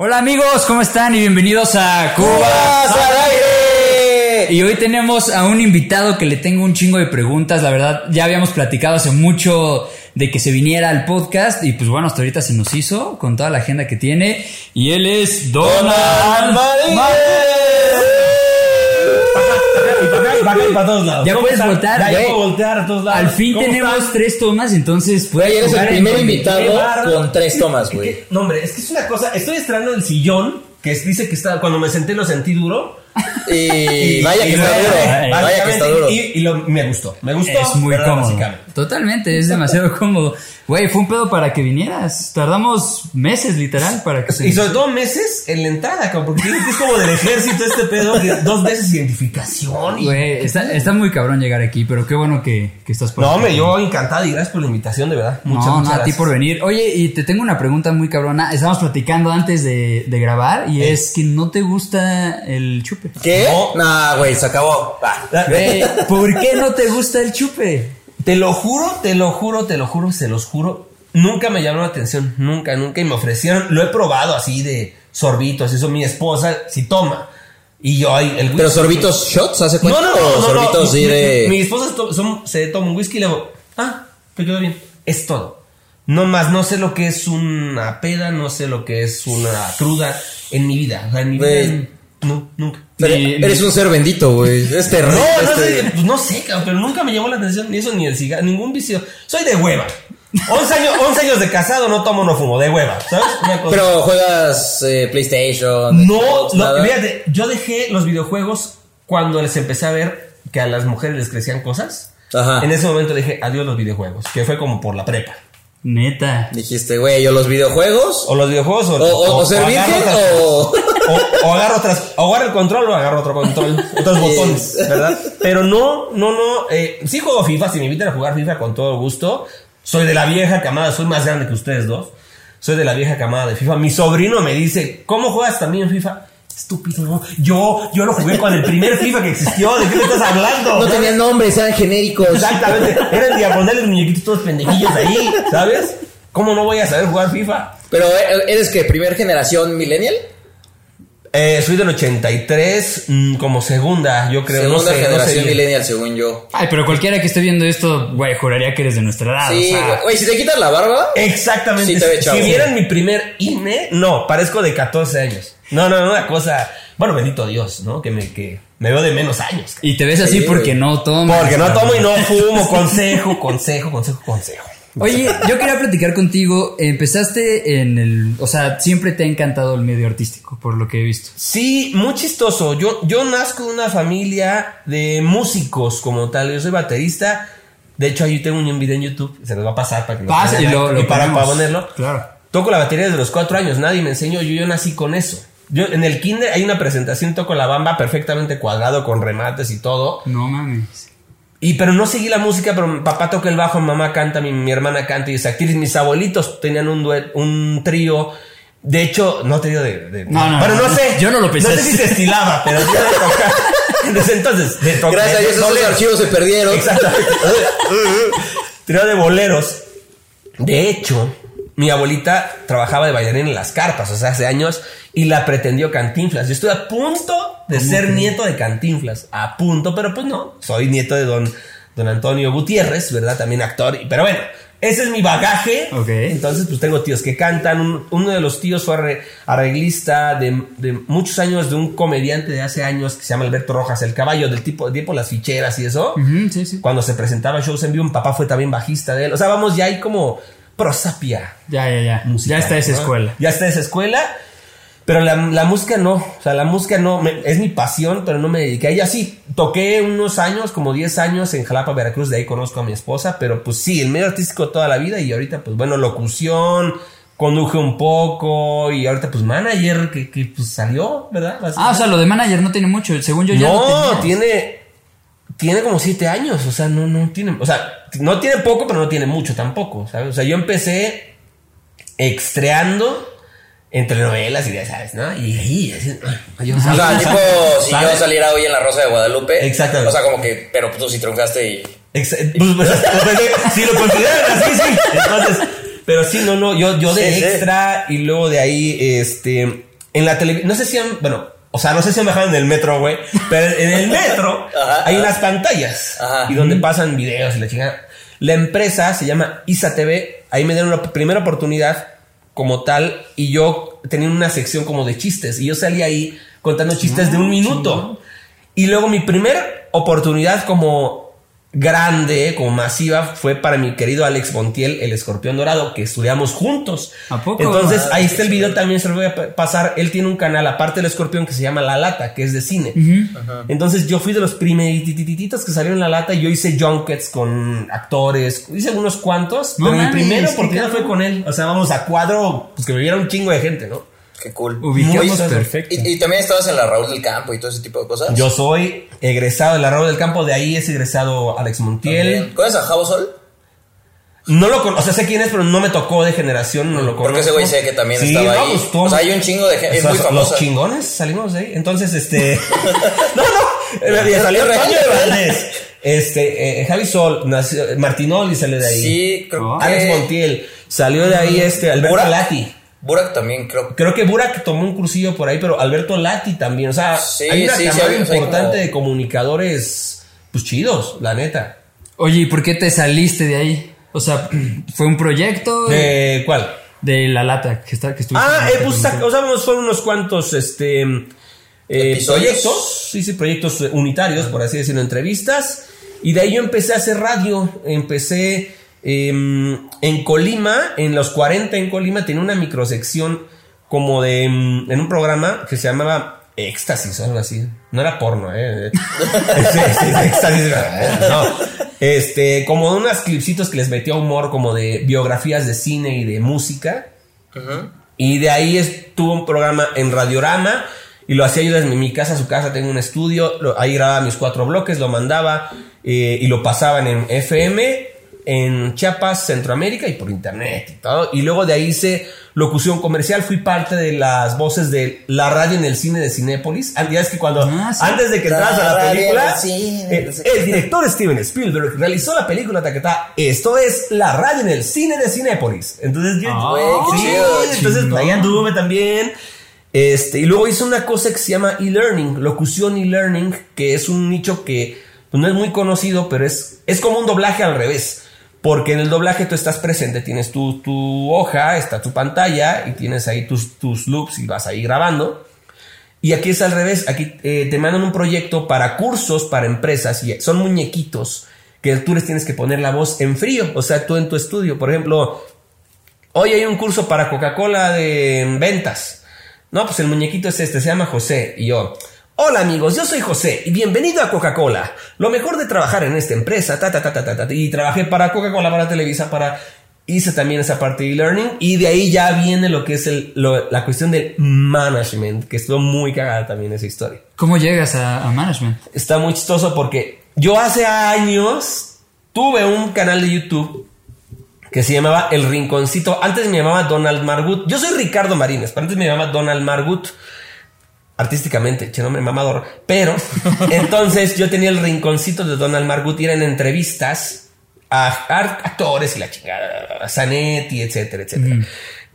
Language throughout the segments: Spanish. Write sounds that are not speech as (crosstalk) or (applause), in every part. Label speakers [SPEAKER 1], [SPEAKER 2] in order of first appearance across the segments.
[SPEAKER 1] Hola amigos, ¿cómo están? Y bienvenidos a Cubas al aire. Y hoy tenemos a un invitado que le tengo un chingo de preguntas. La verdad, ya habíamos platicado hace mucho de que se viniera al podcast. Y pues bueno, hasta ahorita se nos hizo con toda la agenda que tiene. Y él es Donald
[SPEAKER 2] para todos lados.
[SPEAKER 1] Ya puedes voltear.
[SPEAKER 2] Ya, puedo voltear a todos lados.
[SPEAKER 1] Al fin tenemos tres tomas, entonces puedes.
[SPEAKER 3] eres el primer invitado con tres tomas, güey.
[SPEAKER 2] No, hombre, es que es una cosa. Estoy estrenando el sillón que dice que está. Cuando me senté lo sentí duro. (laughs) (laughs)
[SPEAKER 3] Y vaya que está duro. Vaya que está duro.
[SPEAKER 2] Y, y lo- me gustó. Me gustó.
[SPEAKER 1] Es muy cómodo. Totalmente, es demasiado (laughs) cómodo. Güey, fue un pedo para que vinieras. Tardamos meses, literal, para que se.
[SPEAKER 2] Y sobre todo meses en la entrada, cabrón, porque es como del ejército este pedo. que Dos veces identificación. y-
[SPEAKER 1] Güey, está, está muy cabrón llegar aquí, pero qué bueno que, que estás por
[SPEAKER 2] No, hombre, yo encantado y gracias por la invitación, de verdad. Muchas,
[SPEAKER 1] no,
[SPEAKER 2] muchas
[SPEAKER 1] no, a ti
[SPEAKER 2] gracias.
[SPEAKER 1] por venir. Oye, y te tengo una pregunta muy cabrona. Estamos platicando antes de, de grabar y es que no te gusta el chupe.
[SPEAKER 3] ¿Qué?
[SPEAKER 2] No.
[SPEAKER 3] Nah, güey, se acabó.
[SPEAKER 1] Güey, ¿por qué no te gusta el chupe?
[SPEAKER 2] Te lo juro, te lo juro, te lo juro, se los juro. Nunca me llamó la atención, nunca, nunca. Y me ofrecieron, lo he probado así de sorbitos, eso mi esposa si toma. Y yo, ay, el
[SPEAKER 3] ¿Pero
[SPEAKER 2] whisky-
[SPEAKER 3] sorbitos shots hace
[SPEAKER 2] No,
[SPEAKER 3] cuenta?
[SPEAKER 2] no,
[SPEAKER 3] ¿O
[SPEAKER 2] no, no,
[SPEAKER 3] sorbitos
[SPEAKER 2] no. Mi-
[SPEAKER 3] de.?
[SPEAKER 2] Mi, mi esposa son- se toma un whisky y le digo, ah, te quedó bien. Es todo. No más, no sé lo que es una peda, no sé lo que es una cruda en mi vida. O sea, en mi vida.
[SPEAKER 3] Güey.
[SPEAKER 2] No, nunca.
[SPEAKER 3] Pero
[SPEAKER 1] Ni-
[SPEAKER 3] eres un ser bendito, güey. Es (laughs)
[SPEAKER 2] No,
[SPEAKER 3] terrible.
[SPEAKER 2] no
[SPEAKER 3] este-
[SPEAKER 2] sé, pues no sé, cabrón, pero nunca me llamó la atención ni eso ni el cigarro, ningún vicio. Soy de hueva. 11 años, 11 años de casado, no tomo, no fumo, de hueva, ¿sabes? Una cosa.
[SPEAKER 3] Pero juegas eh, PlayStation.
[SPEAKER 2] no,
[SPEAKER 3] Xbox,
[SPEAKER 2] no,
[SPEAKER 3] nada?
[SPEAKER 2] fíjate, yo dejé los videojuegos cuando les empecé a ver que a las mujeres les crecían cosas.
[SPEAKER 3] Ajá.
[SPEAKER 2] En ese momento dije, adiós los videojuegos, que fue como por la prepa.
[SPEAKER 1] Neta.
[SPEAKER 3] Dijiste, güey, yo los videojuegos.
[SPEAKER 2] O los videojuegos o,
[SPEAKER 3] O, o- o ser virgen o. (laughs)
[SPEAKER 2] o, o agarro otras, o agarro el control o agarro otro control, otros botones, ¿verdad? Pero no, no, no, eh, sí juego FIFA, si me invitan a jugar FIFA con todo gusto, soy de la vieja camada, soy más grande que ustedes dos, soy de la vieja camada de FIFA, mi sobrino me dice, ¿cómo juegas también FIFA? Estúpido, no. yo, yo lo jugué con el primer FIFA que existió, ¿de qué me estás hablando?
[SPEAKER 3] No tenían nombres, eran genéricos.
[SPEAKER 2] Exactamente, eran diagonales muñequitos todos pendejillos ahí, ¿sabes? ¿Cómo no voy a saber jugar FIFA?
[SPEAKER 3] Pero eh, eres que primer generación millennial.
[SPEAKER 2] Eh, soy del 83, mm, como segunda, yo creo.
[SPEAKER 3] Segunda
[SPEAKER 2] no sé, no sé
[SPEAKER 3] generación millennial, según yo.
[SPEAKER 1] Ay, pero cualquiera que esté viendo esto, güey, juraría que eres de nuestra edad.
[SPEAKER 3] Sí,
[SPEAKER 1] o sea,
[SPEAKER 3] güey. Si te quitas la barba.
[SPEAKER 2] Exactamente.
[SPEAKER 3] Sí te ve chavo.
[SPEAKER 2] si vieran mi primer INE, no, parezco de 14 años. No, no, no, una cosa. Bueno, bendito Dios, ¿no? Que me, que me veo de menos años.
[SPEAKER 1] Y te ves así
[SPEAKER 3] Sí,
[SPEAKER 1] porque
[SPEAKER 3] güey.
[SPEAKER 1] no tomas.
[SPEAKER 2] Porque no tomo y no fumo. Consejo, consejo, consejo, consejo.
[SPEAKER 1] Oye, yo quería platicar contigo. Empezaste en el. O sea, siempre te ha encantado el medio artístico, por lo que he visto.
[SPEAKER 2] Sí, muy chistoso. Yo, yo nazco de una familia de músicos como tal. Yo soy baterista. De hecho, ahí tengo un video en YouTube. Se los va a pasar para que lo
[SPEAKER 1] Pasa y lo, lo
[SPEAKER 2] y para, para ponerlo.
[SPEAKER 1] Claro.
[SPEAKER 2] Toco la batería desde los cuatro años, nadie me enseñó, yo, yo nací con eso. Yo en el kinder hay una presentación, toco la bamba perfectamente cuadrado con remates y todo.
[SPEAKER 1] No mames.
[SPEAKER 2] Y pero no seguí la música, pero mi papá toca el bajo, mi mamá canta, mi, mi hermana canta y es actriz. Mis abuelitos tenían un duet, un trío. De hecho, no te digo de, de-
[SPEAKER 1] No, no,
[SPEAKER 2] Bueno, no,
[SPEAKER 1] no,
[SPEAKER 2] sé.
[SPEAKER 1] yo no lo pensé
[SPEAKER 2] No sé si se estilaba, pero yo de tocar. (laughs) Desde entonces, de tocar.
[SPEAKER 3] Gracias a Dios, esos archivos se perdieron.
[SPEAKER 2] Exactamente. (laughs) Trío de boleros. De hecho, mi abuelita trabajaba de bailarina en las carpas, o sea, hace años, y la pretendió Cantinflas. Yo estuve a punto de ser nieto de Cantinflas, a punto, pero pues no, soy nieto de don, don Antonio Gutiérrez, ¿verdad? También actor, pero bueno. Ese es mi bagaje.
[SPEAKER 1] Ok.
[SPEAKER 2] Entonces, pues tengo tíos que cantan. Un- uno de los tíos fue arre- arreglista de, de muchos años de un comediante de hace años que se llama Alberto Rojas, el caballo del tipo, tipo las ficheras y eso
[SPEAKER 1] sí, sí.
[SPEAKER 2] cuando se presentaba shows en vivo, mi papá fue también bajista de él. O sea, vamos, ya hay como prosapia.
[SPEAKER 1] Ya, ya, ya.
[SPEAKER 2] musical,
[SPEAKER 1] ya está esa
[SPEAKER 2] ¿no?
[SPEAKER 1] escuela.
[SPEAKER 2] Ya está esa escuela. Pero la, la música no. O sea, la música no. me- es mi pasión, pero no me dediqué a ella. Sí, toqué unos años, como 10 años en Jalapa, Veracruz. De ahí conozco a mi esposa. Pero pues sí, el medio artístico toda la vida. Y ahorita, pues bueno, locución. Conduje un poco. Y ahorita, pues manager que, que pues salió, ¿verdad?
[SPEAKER 1] Ah, o sea, lo de manager no tiene mucho. Según yo ya
[SPEAKER 2] no, tiene. Tiene como siete años, o sea, no, no tiene. O sea, no tiene poco, pero no tiene mucho tampoco, ¿sabes? O sea, yo empecé extreando entre novelas y ya sabes, ¿no? Y ahí, así, yo
[SPEAKER 3] O sea, tipo, si
[SPEAKER 2] ¿Sabes?
[SPEAKER 3] yo saliera hoy en la Rosa de Guadalupe.
[SPEAKER 2] Exactamente.
[SPEAKER 3] O sea, como que, pero tú sí triunfaste y.
[SPEAKER 2] Ex- pues, pues, pues, (laughs) si lo consideran así, sí. Entonces, pero sí, no, no, yo, yo de
[SPEAKER 3] Sí, sí.
[SPEAKER 2] extra y luego de ahí, este, en la televisión, no sé si han, bueno, o sea, no sé si han bajado en el metro, güey, pero en el metro (laughs)
[SPEAKER 3] Ajá,
[SPEAKER 2] hay
[SPEAKER 3] ajá.
[SPEAKER 2] unas pantallas
[SPEAKER 3] Ajá.
[SPEAKER 2] y donde pasan videos y la chingada. La empresa se llama Isa TV, ahí me dieron la primera oportunidad como tal y yo tenía una sección como de chistes y yo salí ahí contando chistes de un minuto. Y luego mi primera oportunidad como grande, como masiva, fue para mi querido Alex Montiel, el escorpión dorado, que estudiamos juntos.
[SPEAKER 1] ¿A poco?
[SPEAKER 2] Entonces,
[SPEAKER 3] Ah,
[SPEAKER 2] ahí está el video, también se lo voy a pa- pasar. Él tiene un canal, aparte del escorpión, que se llama La Lata, que es de cine. Entonces, yo fui de los primeritititos que salieron en La Lata y yo hice junkets con actores, hice unos cuantos,
[SPEAKER 1] No
[SPEAKER 2] pero mi primera
[SPEAKER 1] qué
[SPEAKER 2] oportunidad fue con él. O sea, vamos a cuadro, pues que me viera un chingo de gente, ¿no?
[SPEAKER 3] Qué cool.
[SPEAKER 1] Ubicamos perfecto.
[SPEAKER 3] Y, y también estabas en la Raúl del Campo y todo ese tipo de cosas.
[SPEAKER 2] Yo soy egresado de la Raúl del Campo, de ahí es egresado Alex Montiel.
[SPEAKER 3] ¿Conoces a Javo Sol?
[SPEAKER 2] No lo conozco, o sea, sé quién es, pero no me tocó de generación, no lo conozco.
[SPEAKER 3] Porque ese güey sé que también
[SPEAKER 2] Sí,
[SPEAKER 3] estaba
[SPEAKER 2] no,
[SPEAKER 3] ahí.
[SPEAKER 2] pues,
[SPEAKER 3] o sea, hay un chingo de gente.
[SPEAKER 2] O
[SPEAKER 3] Es
[SPEAKER 2] sea,
[SPEAKER 3] muy famoso.
[SPEAKER 2] Los chingones salimos de ahí. Entonces, este. (laughs) no, no. eh, Salió. Toño de Valdés. Este, eh, Javi Sol, nació, Martinoli salió de ahí.
[SPEAKER 3] Sí, creo que.
[SPEAKER 2] Alex Montiel. Salió de ahí este, Alberto. Lati.
[SPEAKER 3] Burak también, creo.
[SPEAKER 2] Creo que Burak tomó un cursillo por ahí, pero Alberto Lati también. O sea,
[SPEAKER 3] Sí,
[SPEAKER 2] hay una
[SPEAKER 3] sí,
[SPEAKER 2] camada importante
[SPEAKER 3] como-
[SPEAKER 2] de comunicadores, pues chidos, la neta.
[SPEAKER 1] Oye, ¿y por qué te saliste de ahí? O sea, ¿fue un proyecto
[SPEAKER 2] ¿De cuál?
[SPEAKER 1] de la lata que, está, que estuviste
[SPEAKER 2] Ah, eh, pues o sea, unos- fueron unos cuantos este, eh, proyectos, sí, sí, proyectos eh, unitarios, por así decirlo, entrevistas. Y de ahí yo empecé a hacer radio. Empecé em, en Colima, en los 40 en Colima, tenía una microsección como de. em, en un programa que se llamaba Éxtasis o algo así. No era porno, ¿eh? Sí, sí, sí, éxtasis. No. Este, como de unos clipsitos que les metía humor, como de biografías de cine y de música. Y de ahí estuvo un programa en Radiorama y lo hacía yo desde mi casa su casa, tengo un estudio, lo- ahí grababa mis cuatro bloques, lo mandaba eh, y lo pasaban en FM, en Chiapas, Centroamérica y por internet y todo. Y luego de ahí hice locución comercial, fui parte de las voces de la radio en el cine de Cinépolis. Ah, Ya es que cuando,
[SPEAKER 1] Ah, sí.
[SPEAKER 2] antes de que entras a la película,
[SPEAKER 3] el cine,
[SPEAKER 2] eh, el director Steven Spielberg realizó la película Taquetá. Esto es la radio en el cine de Cinépolis. Entonces yo, Sí,
[SPEAKER 3] chido.
[SPEAKER 2] entonces
[SPEAKER 1] chingón.
[SPEAKER 2] ahí anduve también. Este, y luego hice una cosa que se llama e-learning, locución e-learning, que es un nicho que pues, no es muy conocido, pero es, es como un doblaje al revés. Porque en el doblaje tú estás presente, tienes tu, tu hoja, está tu pantalla y tienes ahí tus, tus loops y vas ahí grabando. Y aquí es al revés, aquí eh, te mandan un proyecto para cursos para empresas y son muñequitos que tú les tienes que poner la voz en frío, o sea, tú en tu estudio, por ejemplo, hoy hay un curso para Coca-Cola de ventas. No, pues el muñequito es este, se llama José y yo. Hola amigos, yo soy José y bienvenido a Coca-Cola. Lo mejor de trabajar en esta empresa, ta ta ta ta ta, ta, y trabajé para Coca-Cola, para Televisa, para hice también esa parte de e-learning y de ahí ya viene lo que es el, lo- la cuestión del management, que estuvo muy cagada también esa historia.
[SPEAKER 1] ¿Cómo llegas a, a management?
[SPEAKER 2] Está muy chistoso porque yo hace años tuve un canal de YouTube que se llamaba El Rinconcito. Antes me llamaba Donald Margut. Yo soy Ricardo Marines, pero antes me llamaba Donald Margut. Artísticamente, che nombre mamador. Pero (laughs) entonces yo tenía el rinconcito de Donald Margut y eran entrevistas a a actores y la chingada, a Zanetti, etcétera, etcétera.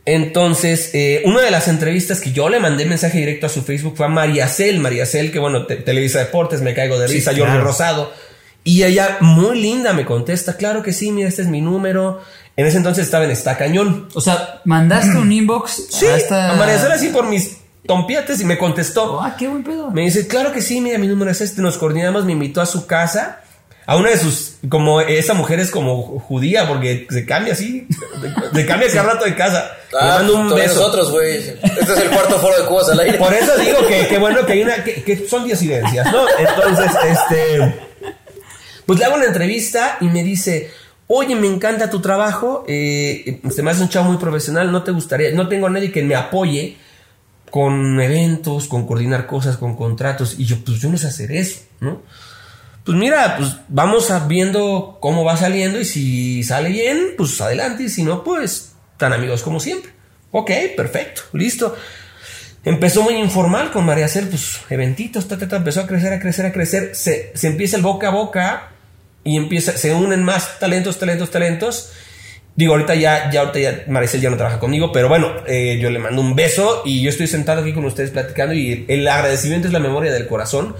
[SPEAKER 2] Entonces, eh, una de las entrevistas que yo le mandé mensaje directo a su Facebook fue a María Cel, María Cel, que bueno, te- Televisa Deportes, me caigo de
[SPEAKER 1] Sí,
[SPEAKER 2] risa,
[SPEAKER 1] claro.
[SPEAKER 2] Jordi Rosado. Y ella, muy linda, me contesta, claro que sí, mira, este es mi número. En ese entonces estaba en Está Cañón.
[SPEAKER 1] O sea, mandaste un (clears throat) inbox
[SPEAKER 2] Sí,
[SPEAKER 1] a esta...
[SPEAKER 2] a María Cel así por mis tompiates y me contestó.
[SPEAKER 1] Ah, qué buen pedo.
[SPEAKER 2] Me dice, claro que sí, mira, mi número es este. Nos coordinamos, me invitó a su casa. A una de sus, como esa mujer es como judía, porque se cambia así, se cambia cada rato de casa. Le
[SPEAKER 3] Ah,
[SPEAKER 2] mando un
[SPEAKER 3] también
[SPEAKER 2] beso.
[SPEAKER 3] nosotros, güey. Este es el cuarto foro de Cubas al aire.
[SPEAKER 2] Por eso digo que, que bueno que hay una, que, que son disidencias, ¿no? Entonces, este, pues le hago una entrevista y me dice, oye, me encanta tu trabajo, eh, se me hace un chavo muy profesional, no te gustaría, no tengo a nadie que me apoye con eventos, con coordinar cosas, con contratos, y yo, pues yo no sé hacer eso, ¿no? Pues mira, pues vamos a viendo cómo va saliendo y si sale bien, pues adelante y si no, pues tan amigos como siempre. Ok, perfecto, listo. Empezó muy informal con María Cel, pues eventitos, ta, ta, ta, empezó a crecer, a crecer, a crecer. Se, se empieza el boca a boca y empieza, se unen más talentos, talentos, talentos. Digo, ahorita ya, ya, ahorita ya Maricel ya no trabaja conmigo, pero bueno, eh, yo le mando un beso y yo estoy sentado aquí con ustedes platicando y el agradecimiento es la memoria del corazón.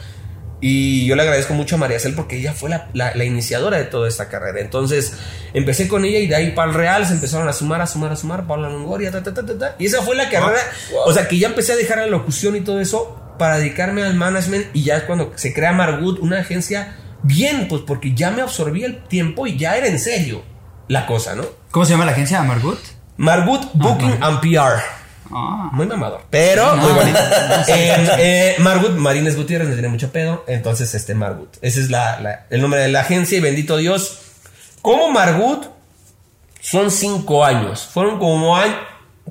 [SPEAKER 2] Y yo le agradezco mucho a María Cel porque ella fue la, la, iniciadora de toda esta carrera. Entonces empecé con ella y de ahí para el Real se empezaron a sumar, a sumar, a sumar, Paula Longoria, ta, ta, ta, ta, Y esa fue la carrera. O sea, que ya empecé a dejar la locución y todo eso para dedicarme al management y ya es cuando se crea Margut, una agencia bien, pues porque ya me absorbí el tiempo y ya era en serio la cosa, ¿no?
[SPEAKER 1] ¿Cómo se llama la agencia? ¿Margut?
[SPEAKER 2] Margut ah, Booking and PR. Ah. Muy mamador. Pero muy bonito. (laughs) Eh, eh, Margut, Marines Gutiérrez, me tiene mucho pedo. Entonces, este Margut. Ese es la, el nombre de la agencia y bendito Dios. Como Margut, son cinco años. Fueron como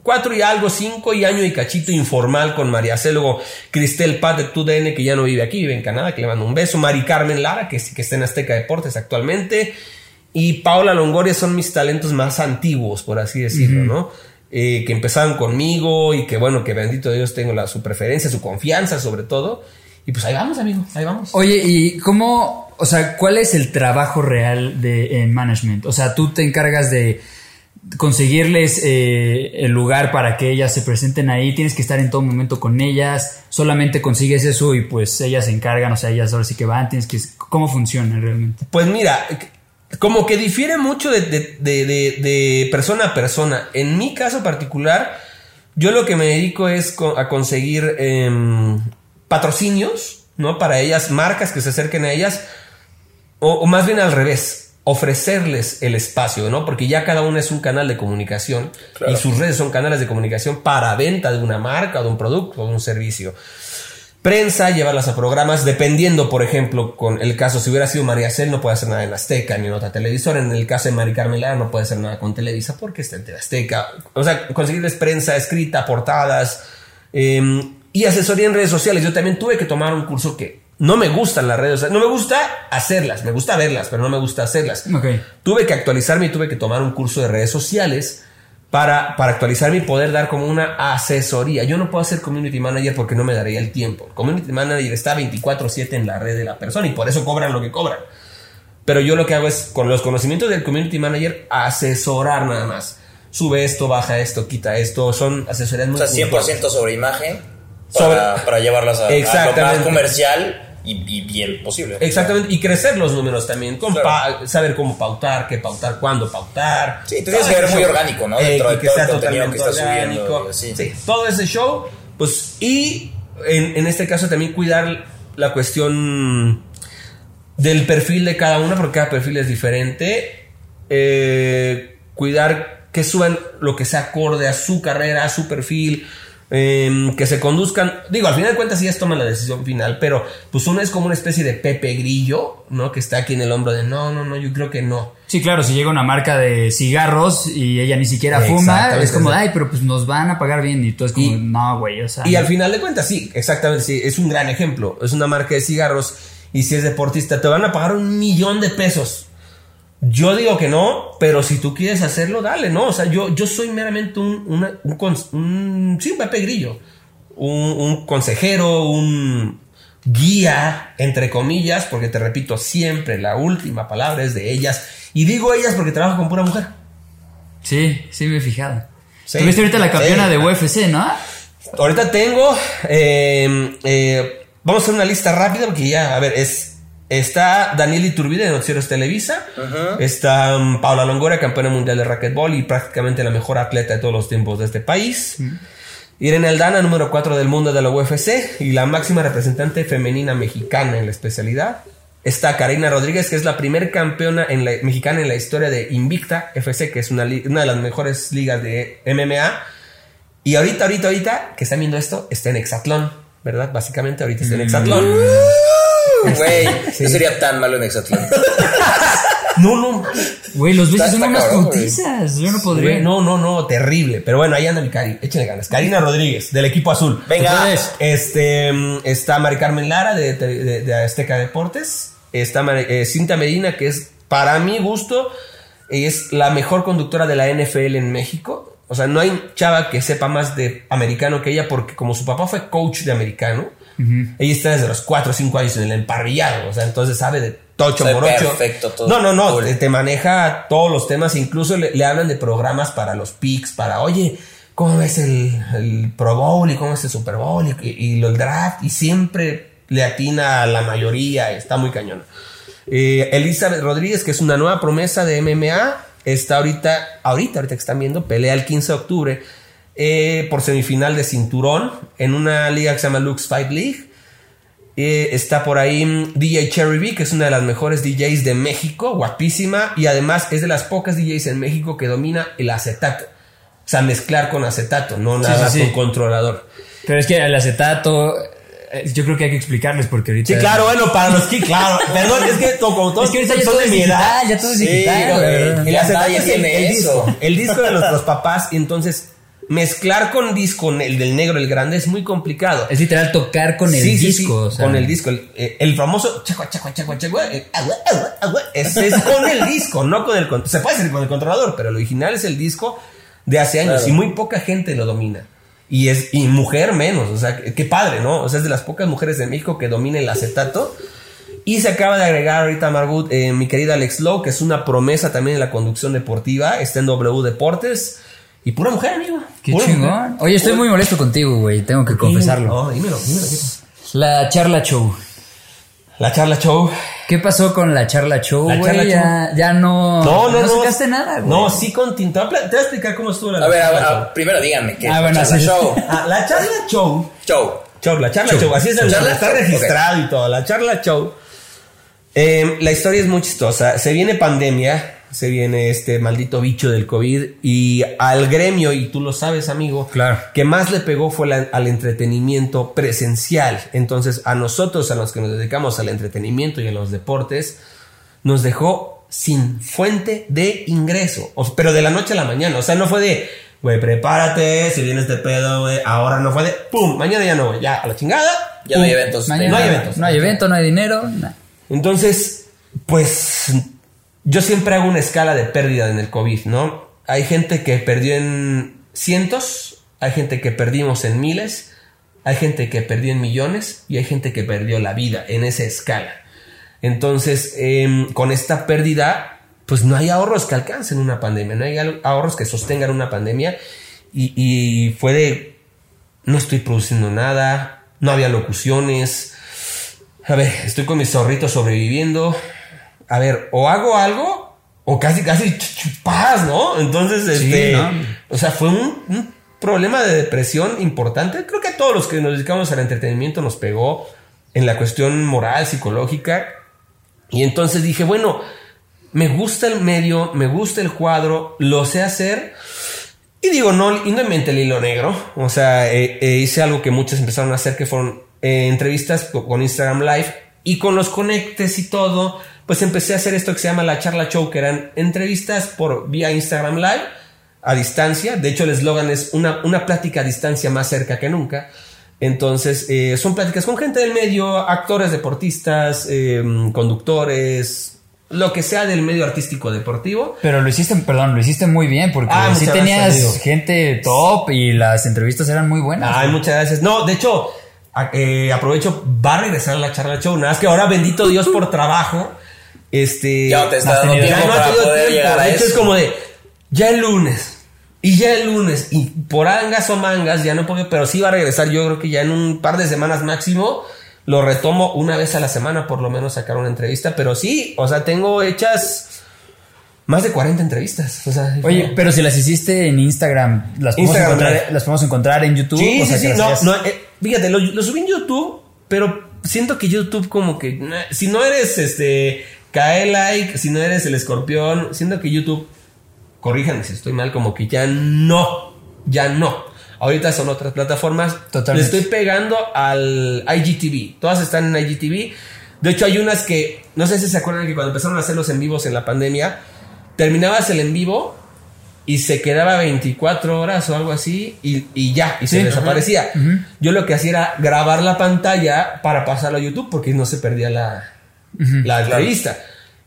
[SPEAKER 2] cuatro y algo, cinco y año y cachito informal con María C. Luego Cristel Pat de TUDN, que ya no vive aquí, vive en Canadá, que le mando un beso. Mari Carmen Lara, que, que está en Azteca Deportes actualmente. Y Paula Longoria son mis talentos más antiguos, por así decirlo, ¿no? Eh, que empezaron conmigo y que bueno, que bendito Dios tengo la, su preferencia, su confianza sobre todo. Y pues ahí vamos, amigo, ahí vamos.
[SPEAKER 1] Oye, ¿y cómo, o sea, cuál es el trabajo real de management? O sea, tú te encargas de conseguirles eh, el lugar para que ellas se presenten ahí, tienes que estar en todo momento con ellas, solamente consigues eso y pues ellas se encargan, o sea, ellas ahora sí que van, tienes que... ¿Cómo funciona realmente?
[SPEAKER 2] Pues mira, como que difiere mucho de, persona a persona. En mi caso particular, yo lo que me dedico es a conseguir em, patrocinios, ¿no? Para ellas, marcas que se acerquen a ellas, o más bien al revés ofrecerles el espacio, ¿no? Porque ya cada uno es un canal de comunicación y sus redes son canales de comunicación para venta de una marca, de un producto, o de un servicio. Prensa, llevarlas a programas, dependiendo, por ejemplo, con el caso, si hubiera sido María Cel, no puede hacer nada en Azteca ni en otra televisora. En el caso de Mari Carmela, no puede hacer nada con Televisa porque está en Azteca. O sea, conseguirles prensa escrita, portadas em, y asesoría en redes sociales. Yo también tuve que tomar un curso que no me gustan las redes, no me gusta hacerlas, me gusta verlas, pero no me gusta hacerlas. Tuve que actualizarme y tuve que tomar un curso de redes sociales para, para actualizarme y poder dar como una asesoría. Yo no puedo hacer community manager porque no me daría el tiempo. community manager está 24/7 en la red de la persona y por eso cobran lo que cobran. Pero yo lo que hago es, con los conocimientos del community manager, asesorar nada más. Sube esto, baja esto, quita esto. Son asesorías muy
[SPEAKER 3] O sea, 100% sobre imagen para, para llevarlas a, a lo más comercial y, bien posible.
[SPEAKER 2] Exactamente, y crecer los números también, con saber cómo pautar, qué pautar, cuándo pautar.
[SPEAKER 3] Sí, tienes que ver muy orgánico, ¿no?
[SPEAKER 2] Dentro de que todo sea el contenido que estás subiendo. Sí, todo ese show, pues, y en, en, este caso también cuidar la cuestión del perfil de cada una, porque cada perfil es diferente. Eh, cuidar que suban lo que sea acorde a su carrera, a su perfil, Em, que se conduzcan. Digo, al final de cuentas ellas toman la decisión final, pero pues uno es como una especie de Pepe Grillo, ¿no? Que está aquí en el hombro de no, no, no, yo creo que no.
[SPEAKER 1] Sí, claro, si llega una marca de cigarros y ella ni siquiera fuma, es como, ay, pero pues nos van a pagar bien y tú es como, no, güey, o sea.
[SPEAKER 2] Y al final de cuentas, sí, exactamente, sí, es un gran ejemplo. Es una marca de cigarros y si es deportista, te van a pagar un millón de pesos yo digo que no, pero si tú quieres hacerlo, dale, ¿no? O sea, yo, yo soy meramente un, un, sí, un Pepe Grillo, un, consejero, un guía, entre comillas, porque te repito, siempre la última palabra es de ellas. Y digo ellas porque trabajo con pura mujer.
[SPEAKER 1] Sí, sí me he fijado. Tuviste ahorita la campeona de UFC, ¿no?
[SPEAKER 2] Ahorita tengo, eh, eh, vamos a hacer una lista rápida porque ya, a ver, es Está Daniel Iturbide de Noticieros Televisa. Está um, Paula Longoria, campeona mundial de racquetball y prácticamente la mejor atleta de todos los tiempos de este país. Irene Aldana, número 4 del mundo de la UFC y la máxima representante femenina mexicana en la especialidad. Está Karina Rodríguez, que es la primera campeona en la, mexicana en la historia de Invicta FC, que es una, una de las mejores ligas de MMA. Y ahorita, ahorita, ahorita, que están viendo esto, está en Hexatlón, ¿verdad? Básicamente ahorita está en Hexatlón.
[SPEAKER 3] Güey, (laughs) yo sería tan malo en Exatlón.
[SPEAKER 2] No, no.
[SPEAKER 1] Güey, los besos son unas puntizas. Yo no podría.
[SPEAKER 2] no, no, no, terrible. Pero bueno, ahí anda mi Cari. Échenle ganas. Karina Rodríguez, del equipo azul.
[SPEAKER 3] Venga.
[SPEAKER 2] este, está Mari Carmen Lara, de, de, Azteca Deportes. Está eh, Cinta Medina, que es, para mi gusto, es la mejor conductora de la NFL en México. O sea, no hay chava que sepa más de americano que ella, porque como su papá fue coach de americano Ella está desde los 4 o 5 años en el emparrillado, o sea, entonces sabe de tocho morocho. Perfecto, todo. No, no, no, te, maneja todos los temas, incluso le, hablan de programas para los picks, para, oye, ¿cómo ves el, Pro Bowl y cómo es el Super Bowl y, y, el draft? Y siempre le atina a la mayoría, está muy cañón. Eh, Elizabeth Rodríguez, que es una nueva promesa de MMA, está ahorita, ahorita, ahorita que están viendo, pelea el 15 de octubre eh, por semifinal de cinturón en una liga que se llama Lux Fight League. Eh, está por ahí mm, DJ Cherry B, que es una de las mejores DJs de México, guapísima, y además es de las pocas DJs en México que domina el acetato. O sea, mezclar con acetato, no nada con controlador.
[SPEAKER 1] Pero es que el acetato eh, yo creo que hay que explicarles porque ahorita.
[SPEAKER 2] Sí, claro, bueno, para los que, claro. (laughs) Perdón, es que como todos es que ahorita son de mi edad.
[SPEAKER 1] Ya todo es digital. el,
[SPEAKER 2] el, disco. El disco de (laughs) nuestros papás. Y entonces, mezclar con disco, el del negro, el grande, es muy complicado.
[SPEAKER 1] Es literal tocar con el disco.
[SPEAKER 2] Con el disco. El, famoso chaco, chaco, chaco, chaco. Es, es con el disco, no con el. Se puede hacer con el controlador, pero el original es el disco de hace años y muy poca gente lo domina. Y es y mujer menos, o sea, qué padre, ¿no? O sea, es de las pocas mujeres de México que domina el acetato. Y se acaba de agregar ahorita Margut, eh, mi querida Alex Lowe, que es una promesa también en la conducción deportiva, está en W Deportes. Y pura mujer, amigo.
[SPEAKER 1] Qué chingón. Oye, estoy muy molesto contigo, güey, tengo que confesarlo.
[SPEAKER 2] No, dímelo, dímelo.
[SPEAKER 1] La charla show.
[SPEAKER 2] La charla show.
[SPEAKER 1] ¿Qué pasó con la charla show, güey? Ya, ya no.
[SPEAKER 2] No, no,
[SPEAKER 1] no. No sacaste nada, güey.
[SPEAKER 2] No, sí continuó. Te voy a explicar cómo estuvo la
[SPEAKER 3] A ver, a ver, primero díganme qué
[SPEAKER 1] ah, bueno,
[SPEAKER 3] la charla show. (laughs)
[SPEAKER 2] Ah, la charla show.
[SPEAKER 3] Show.
[SPEAKER 2] Show, la charla show. Así es, el, está registrado y todo. La charla show. Eh, la historia es muy chistosa. Se viene pandemia se viene este maldito bicho del COVID y al gremio, y tú lo sabes amigo,
[SPEAKER 1] claro.
[SPEAKER 2] que más le pegó fue al entretenimiento presencial. Entonces a nosotros, a los que nos dedicamos al entretenimiento y a los deportes, nos dejó sin fuente de ingreso, pero de la noche a la mañana, o sea, no fue de, güey, prepárate, si vienes de pedo, güey, ahora no fue de, ¡pum! Mañana ya no, ya a la chingada.
[SPEAKER 3] Ya no hay eventos.
[SPEAKER 1] no hay eventos. No hay evento, no hay dinero.
[SPEAKER 2] Entonces, pues yo siempre hago una escala de pérdida en el COVID, ¿no? Hay gente que perdió en cientos, hay gente que perdimos en miles, hay gente que perdió en millones y hay gente que perdió la vida en esa escala. Entonces, em, con esta pérdida, pues no hay ahorros que alcancen una pandemia, no hay ahorros que sostengan una pandemia y, y fue de, no estoy produciendo nada, no había locuciones, a ver, estoy con mis zorritos sobreviviendo, a ver, o hago algo o casi, casi chupas, ¿no? Entonces, este, o sea, fue un, problema de depresión importante. Creo que a todos los que nos dedicamos al entretenimiento nos pegó en la cuestión moral, psicológica. Y entonces dije, bueno, me gusta el medio, me gusta el cuadro, lo sé hacer. Y digo, no, y no inventé el hilo negro. O sea, eh, eh, hice algo que muchos empezaron a hacer, que fueron eh, entrevistas con Instagram Live y con los conectes y todo pues empecé a hacer esto que se llama la charla show, que eran entrevistas por vía Instagram Live a distancia. De hecho, el eslogan es una, una plática a distancia más cerca que nunca. Entonces, eh, son pláticas con gente del medio, actores, deportistas, em, conductores, lo que sea del medio artístico deportivo.
[SPEAKER 1] Pero lo hiciste, perdón, lo hiciste muy bien porque ah, sí tenías gente top y las entrevistas eran muy buenas.
[SPEAKER 2] Ay, muchas gracias. No, de hecho, eh, aprovecho, va a regresar a la charla show. Nada más que ahora, bendito Dios por trabajo. Este.
[SPEAKER 3] Ya te está dando tiempo para poder llegar a eso.
[SPEAKER 2] es como de. Ya el lunes. Y ya el lunes. Y por angas o mangas, ya no puedo. Pero sí va a regresar. Yo creo que ya en un par de semanas máximo. Lo retomo una vez a la semana, por lo menos sacar una entrevista. Pero sí, o sea, tengo hechas más de 40 entrevistas.
[SPEAKER 1] Oye, pero si las hiciste en Instagram, ¿las podemos, encontrar, ¿las podemos encontrar en YouTube?
[SPEAKER 2] Sí, sí, sí. No, no, eh, fíjate, lo, lo, subí en YouTube, pero siento que YouTube como que... Si no eres este Cae like si no eres el escorpión. Siendo que YouTube, corríjanme si estoy mal, como que ya no, ya no. Ahorita son otras plataformas.
[SPEAKER 1] Totalmente.
[SPEAKER 2] Le estoy pegando al IGTV. Todas están en IGTV. De hecho, hay unas que, no sé si se acuerdan que cuando empezaron a hacer los en vivos en la pandemia, terminabas el en vivo y se quedaba 24 horas o algo así y, ya, y se desaparecía. Yo lo que hacía era grabar la pantalla para pasarlo a YouTube porque no se perdía la, la entrevista.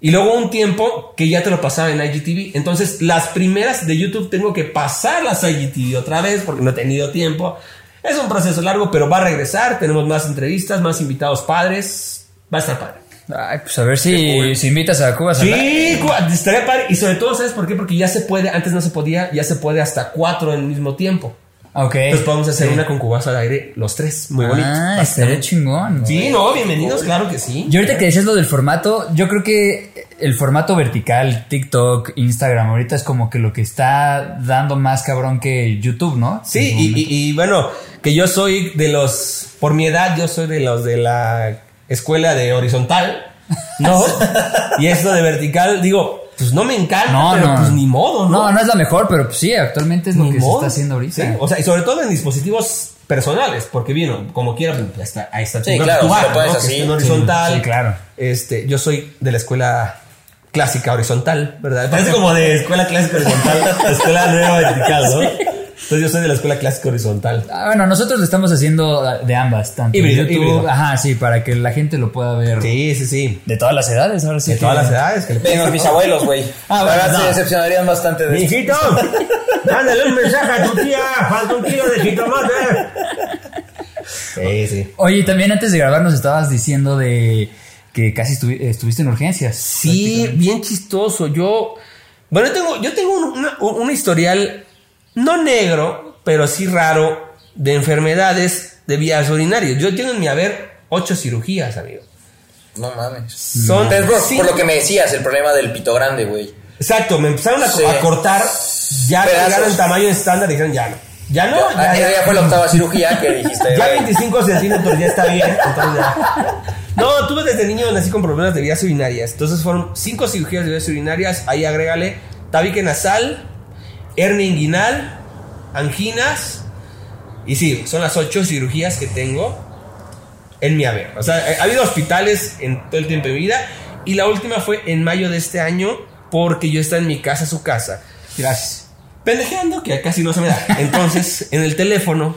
[SPEAKER 2] Y luego un tiempo que ya te lo pasaba en IGTV. Entonces, las primeras de YouTube tengo que pasarlas a IGTV otra vez porque no he tenido tiempo. Es un proceso largo, pero va a regresar. Tenemos más entrevistas, más invitados padres. Va a estar padre.
[SPEAKER 1] Ay, pues a ver si, si invitas a Cuba.
[SPEAKER 2] Sí, Cuba, estaría padre. Y sobre todo, ¿sabes por qué? Porque ya se puede, antes no se podía, ya se puede hasta cuatro al mismo tiempo.
[SPEAKER 1] Ok.
[SPEAKER 2] Entonces podemos hacer una con cubazo al aire, los tres. Muy bonito.
[SPEAKER 1] Ah, estaría chingón.
[SPEAKER 2] Sí, no, bienvenidos, claro que sí.
[SPEAKER 1] Yo ahorita que decías lo del formato, yo creo que el formato vertical, TikTok, Instagram, ahorita es como que lo que está dando más cabrón que YouTube, ¿no?
[SPEAKER 2] Sí, y, y, y bueno, que yo soy de los, por mi edad, yo soy de los de la escuela de horizontal, ¿no? (laughs) y esto de vertical, digo, pues no me encanta, pero pues ni modo, ¿no?
[SPEAKER 1] No, no es la mejor, pero pues sí, actualmente es lo que se está haciendo ahorita.
[SPEAKER 2] Sí, o sea, y sobre todo en dispositivos personales, porque vino, como quiera, pues, está, ahí está
[SPEAKER 3] sí, claro, ¿no? así.
[SPEAKER 2] en horizontal.
[SPEAKER 1] Sí, claro.
[SPEAKER 2] Este, yo soy de la escuela clásica horizontal, ¿verdad? Parece como de escuela clásica horizontal, (laughs) escuela nueva vertical, ¿no? Entonces yo soy de la escuela clásica horizontal.
[SPEAKER 1] Ah, bueno, nosotros lo estamos haciendo de ambas, tanto
[SPEAKER 2] híbrido,
[SPEAKER 1] YouTube,
[SPEAKER 2] híbrido.
[SPEAKER 1] ajá, sí, para que la gente lo pueda ver.
[SPEAKER 2] Sí, sí, sí.
[SPEAKER 1] De todas las edades, ahora sí.
[SPEAKER 2] De
[SPEAKER 1] que-
[SPEAKER 2] todas las edades. Que le-
[SPEAKER 3] Ven los bisabuelos, güey.
[SPEAKER 1] Ah, bueno,
[SPEAKER 3] verdad
[SPEAKER 1] no.
[SPEAKER 3] se decepcionarían bastante de esto.
[SPEAKER 2] Mijito, mándale un mensaje a tu tía, falta un kilo de jitomate. Sí, sí.
[SPEAKER 1] Oye, también antes de grabar nos estabas diciendo de que casi estuvi- estuviste en urgencias.
[SPEAKER 2] Sí, bien chistoso. Yo, bueno, yo tengo, yo tengo un, una- un historial no negro, pero sí raro de enfermedades de vías urinarias. Yo tengo en mi haber ocho cirugías, amigo.
[SPEAKER 3] No mames.
[SPEAKER 2] Son
[SPEAKER 3] por, lo que me decías, el problema del pito grande, güey.
[SPEAKER 2] Exacto, me empezaron a,
[SPEAKER 3] Sí.
[SPEAKER 2] a cortar, ya
[SPEAKER 3] Pedazos.
[SPEAKER 2] llegaron tamaño estándar y dijeron ya no. Ya no, ya,
[SPEAKER 3] ya fue la octava cirugía que dijiste.
[SPEAKER 2] Ya
[SPEAKER 3] güey.
[SPEAKER 2] 25 centímetros ya está bien. (laughs) Entonces ya. No, tuve desde niño nací con problemas de vías urinarias. Entonces fueron cinco cirugías de vías urinarias. Ahí agrégale tabique nasal, hernia inguinal, anginas. Y sí, son las ocho cirugías que tengo en mi haber. O sea, ha habido hospitales en todo el tiempo de mi vida. Y la última fue en mayo de este año porque yo estaba en mi casa, su casa.
[SPEAKER 1] Gracias.
[SPEAKER 2] Pendejeando, que casi no se me da. Entonces, en el teléfono,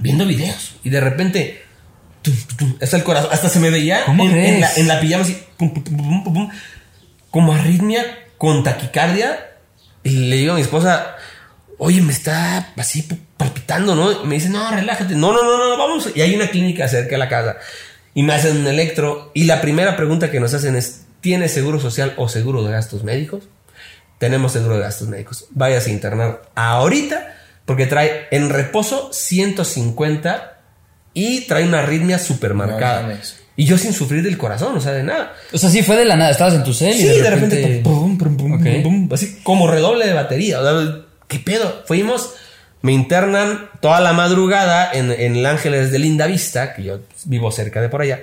[SPEAKER 2] viendo videos. Y de repente, tum, tum, hasta el corazón, hasta se me veía
[SPEAKER 1] ¿Cómo
[SPEAKER 2] en, la, en la pijama así, pum, pum, pum, pum, pum, pum, como arritmia con taquicardia. Y le digo a mi esposa, oye, me está así palpitando, ¿no? Me dice, no, relájate. No, no, no, no, vamos. Y hay una clínica cerca de la casa. Y me hacen un electro. Y la primera pregunta que nos hacen es, ¿tienes seguro social o seguro de gastos médicos? Tenemos seguro de gastos médicos. Váyase a internar ahorita porque trae en reposo 150 y trae una arritmia súper marcada.
[SPEAKER 3] No.
[SPEAKER 2] Y yo sin sufrir del corazón, o sea, de nada.
[SPEAKER 1] O sea, sí fue de la nada, estabas en tu cel y
[SPEAKER 2] Sí, de repente, pum, pum, pum, así como redoble de batería. O sea, ¿Qué pedo? Fuimos, me internan toda la madrugada en, en el Ángeles de Linda Vista, que yo vivo cerca de por allá.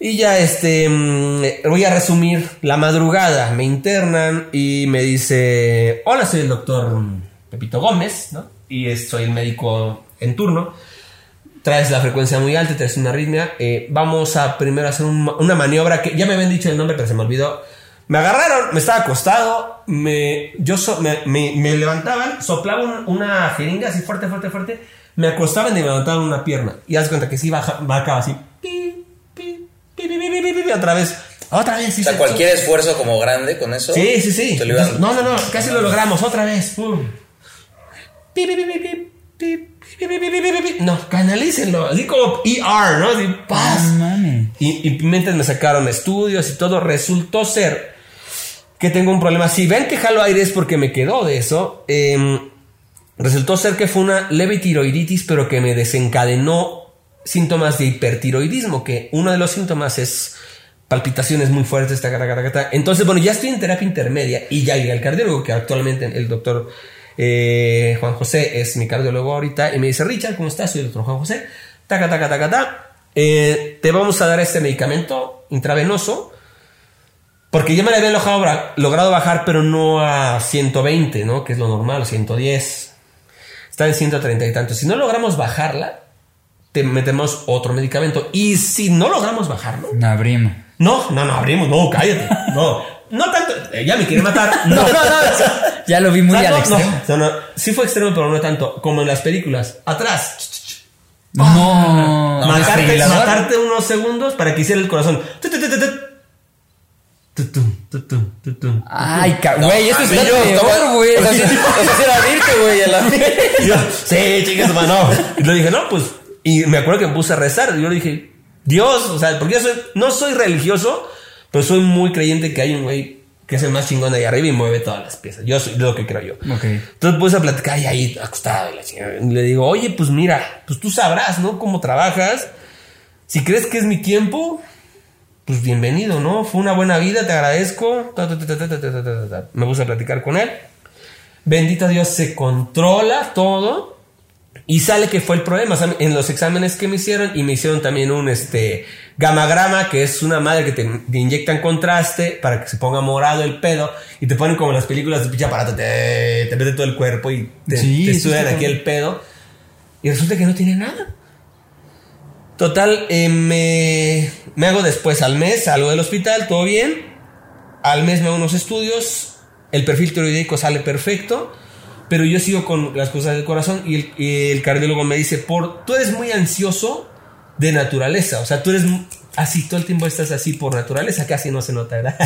[SPEAKER 2] Y ya este, mm, voy a resumir la madrugada. Me internan y me dice, hola, soy el doctor Pepito Gómez, ¿no? Y soy el médico en turno traes la frecuencia muy alta, traes una arritmia. Eh, vamos a primero hacer una maniobra que ya me habían dicho el nombre, pero se me olvidó. Me agarraron, me estaba acostado, me, yo me, me, levantaban, soplaban una jeringa así fuerte, fuerte, fuerte, me acostaban y me levantaban una pierna. Y haz cuenta que sí, baja, bajaba así, pi, pi, pi, pi, otra vez. Otra vez, sí.
[SPEAKER 3] O sea, cualquier esfuerzo como grande con eso.
[SPEAKER 2] Sí, sí, sí. No, no, no, casi lo logramos, otra vez. Pum. Pi, pi, pi, pi, no, canalícenlo, así como ER, ¿no? Así, paz. Y, y mientras me sacaron estudios y todo, resultó ser que tengo un problema. Si ven que jalo aire es porque me quedó de eso. Em, resultó ser que fue una leve tiroiditis, pero que me desencadenó síntomas de hipertiroidismo, que uno de los síntomas es palpitaciones muy fuertes, ta, ta, ta, Entonces, bueno, ya estoy en terapia intermedia y ya llegué al cardiólogo, que actualmente el doctor eh, Juan José es mi cardiólogo ahorita, y me dice, Richard, ¿cómo estás? Soy el doctor Juan José. Taca, taca, taca, taca. Eh, te vamos a dar este medicamento intravenoso porque ya me la habían logrado, logrado bajar, pero no a 120, ¿no? Que es lo normal, 110. Está en 130 y tantos. Si no logramos bajarla, te metemos otro medicamento. Y si no logramos bajarlo,
[SPEAKER 1] No abrimos.
[SPEAKER 2] no, no, no abrimos, no, cállate. No, no tanto. eh, ya me quiere matar. (laughs) No,
[SPEAKER 1] No, no, no. Ya lo vi muy
[SPEAKER 2] O sea,
[SPEAKER 1] al
[SPEAKER 2] no,
[SPEAKER 1] extremo.
[SPEAKER 2] no, no. Sí fue extremo, pero no tanto. Como en las películas. Atrás.
[SPEAKER 1] No.
[SPEAKER 2] matarte,
[SPEAKER 1] desfibrilador.
[SPEAKER 2] matarte unos segundos para que hiciera el corazón.
[SPEAKER 1] Ay, güey, eso es peor, güey. Así (laughs)
[SPEAKER 3] abrirte, güey, a la
[SPEAKER 2] yo, sí, chicas, no. Y le dije, no, pues. Y me acuerdo que me puse a rezar. Yo le dije, Dios, o sea, porque yo soy, no soy religioso, pero soy muy creyente que hay un güey que es el más chingón de ahí arriba y mueve todas las piezas. Yo soy lo que creo yo.
[SPEAKER 1] Okay.
[SPEAKER 2] Entonces puse a platicar y ahí acostado y, la y le digo, oye, pues mira, pues tú sabrás, ¿no? Cómo trabajas. Si crees que es mi tiempo, pues bienvenido, ¿no? Fue una buena vida, te agradezco. Me puse a platicar con él. Bendito Dios, se controla todo. Y sale que fue el problema. en los exámenes que me hicieron, y me hicieron también un este gamagrama, que es una madre que te, inyectan contraste para que se ponga morado el pedo. Y te ponen como en las películas de pinche aparato, te, te mete todo el cuerpo y te, te aquí el pedo. Y resulta que no tiene nada. Total, eh, me, me hago después al mes, salgo del hospital, todo bien. Al mes me hago unos estudios, el perfil tiroideico sale perfecto, pero yo sigo con las cosas del corazón y el, y el cardiólogo me dice, por, tú eres muy ansioso de naturaleza, o sea, tú eres así, todo el tiempo estás así por naturaleza, casi no se nota, ¿verdad?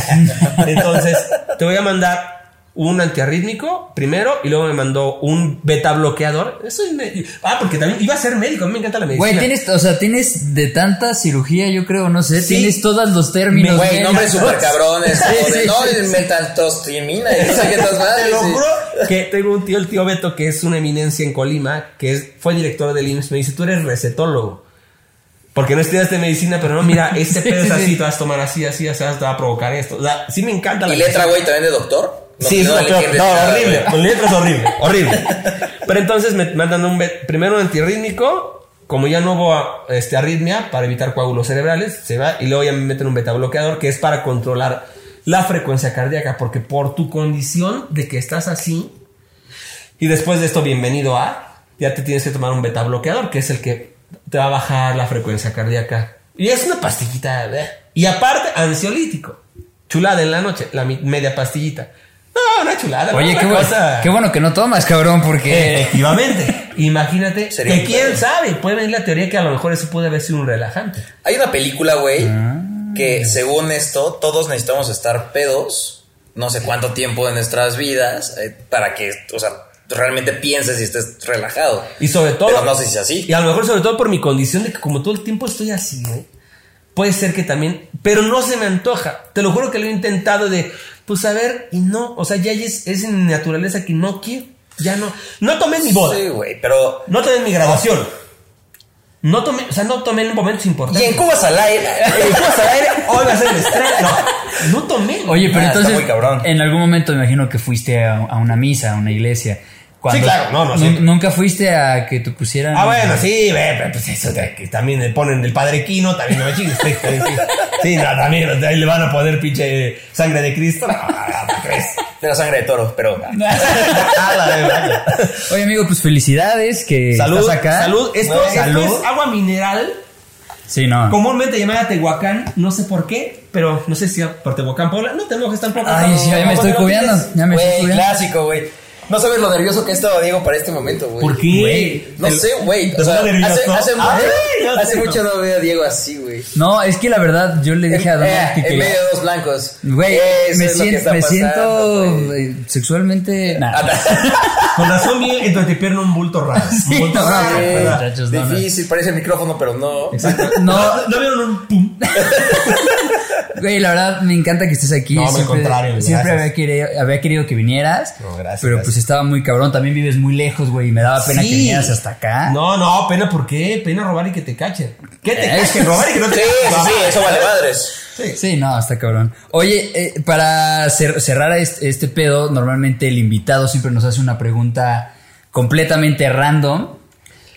[SPEAKER 2] (laughs) Entonces, te voy a mandar un antiarrítmico primero y luego me mandó un beta bloqueador. Eso es ah, porque también iba a ser médico, a mí me encanta la medicina.
[SPEAKER 1] Güey, tienes, o sea, tienes de tanta cirugía, yo creo, no sé, tienes todos los términos.
[SPEAKER 3] Güey, nombres súper cabrones. (laughs) sí, sí, no, sí, metaltostimina y no sé qué estás (laughs) Te lo juro
[SPEAKER 2] que tengo un tío, el tío Beto, que es una eminencia en Colima, que es, fue director del IMSS, me dice, tú eres recetólogo. Porque no estudiaste medicina, pero no, mira, (laughs) este pedo es así, te vas a tomar así, así, sea, te va a provocar esto. O sea, sí me encanta
[SPEAKER 3] la ¿Y letra, güey, también de doctor?
[SPEAKER 2] sí, no, horrible. Con letras horrible, (laughs) horrible. Pero entonces me mandan un primero un antirrítmico, como ya no hubo este, arritmia para evitar coágulos cerebrales, se va y luego ya me meten un beta bloqueador que es para controlar la frecuencia cardíaca, porque por tu condición de que estás así y después de esto bienvenido a, ya te tienes que tomar un beta bloqueador, que es el que te va a bajar la frecuencia cardíaca. Y es una pastillita, ¿eh? y aparte ansiolítico. Chulada en la noche, la media pastillita. No, una chulada.
[SPEAKER 1] Oye, qué, qué, bueno que no tomas, cabrón, porque.
[SPEAKER 2] Efectivamente. Imagínate (laughs) que quién sabe, puede venir la teoría que a lo mejor eso puede haber sido un relajante.
[SPEAKER 3] Hay una película, güey, ah. Que según esto, todos necesitamos estar pedos, no sé cuánto tiempo de nuestras vidas, eh, para que, o sea, realmente pienses y estés relajado.
[SPEAKER 2] Y sobre todo.
[SPEAKER 3] Pero no sé si es así.
[SPEAKER 2] Y a lo mejor, sobre todo por mi condición de que, como todo el tiempo estoy así. Puede ser que también. Pero no se me antoja. Te lo juro que lo he intentado de pues a ver, y no, o sea, ya es, es en naturaleza que no quiero, ya no. No tomé mi boda.
[SPEAKER 3] Sí, güey, pero.
[SPEAKER 2] No tomé mi graduación. No tomé, o sea, no tomé en momentos importantes.
[SPEAKER 3] Y en Cuba al aire.
[SPEAKER 2] en Cuba al aire, hoy va a ser el estrés. No, no tomé.
[SPEAKER 1] Oye, pero entonces, en algún momento me imagino que fuiste a, a una misa, a una iglesia
[SPEAKER 2] sí, claro, no, no.
[SPEAKER 1] ¿Nunca fuiste a que te pusieran.?
[SPEAKER 2] Ah, bueno, sí, ve, pues eso que también le ponen del padre Quino, también no me chingues. sí, no, también ahí le van a poner pinche sangre de Cristo. No,
[SPEAKER 3] crees? De la sangre de toro, pero. (laughs)
[SPEAKER 1] Oye, amigo, pues felicidades que
[SPEAKER 2] salud,
[SPEAKER 1] estás acá.
[SPEAKER 2] Salud, esto, salud. es agua mineral.
[SPEAKER 1] Sí, no.
[SPEAKER 2] Comúnmente llamada Tehuacán, no sé por qué, pero no sé si por Tehuacán, Puebla. No tenemos que estar poco.
[SPEAKER 1] Ay, sí, ya me estoy cubriendo. Ya me estoy cubriendo.
[SPEAKER 3] clásico, güey. No sabes lo nervioso que ha estado Diego para este momento, güey.
[SPEAKER 2] ¿Por qué?
[SPEAKER 3] no sé, güey. O sea, hace, hace, mucho, hace mucho no veo a Diego así, güey.
[SPEAKER 1] No, es que la verdad, yo le dije a
[SPEAKER 3] Donald eh, que En medio de dos blancos.
[SPEAKER 1] Güey, me, siento, me siento eh, sexualmente. (laughs)
[SPEAKER 2] Con razón vi en tu pierna un bulto raro. un bulto raro.
[SPEAKER 3] Muchachos, Difícil, parece el micrófono, pero no.
[SPEAKER 2] Exacto. No, no vieron un pum. (laughs)
[SPEAKER 1] Güey, la verdad me encanta que estés aquí.
[SPEAKER 2] No, siempre, al contrario.
[SPEAKER 1] Siempre había querido, había querido, que vinieras.
[SPEAKER 2] No, gracias.
[SPEAKER 1] Pero pues estaba muy cabrón. También vives muy lejos, güey. Y me daba pena que vinieras hasta acá.
[SPEAKER 2] No, no, pena ¿por qué? Pena robar y que te cachen. ¿Qué te eh, cachen? (laughs) Robar y que no te
[SPEAKER 3] Sí, sí, sí, eso vale madres.
[SPEAKER 1] Sí. sí, no, está cabrón. Oye, eh, para cerrar este, este pedo, normalmente el invitado siempre nos hace una pregunta completamente random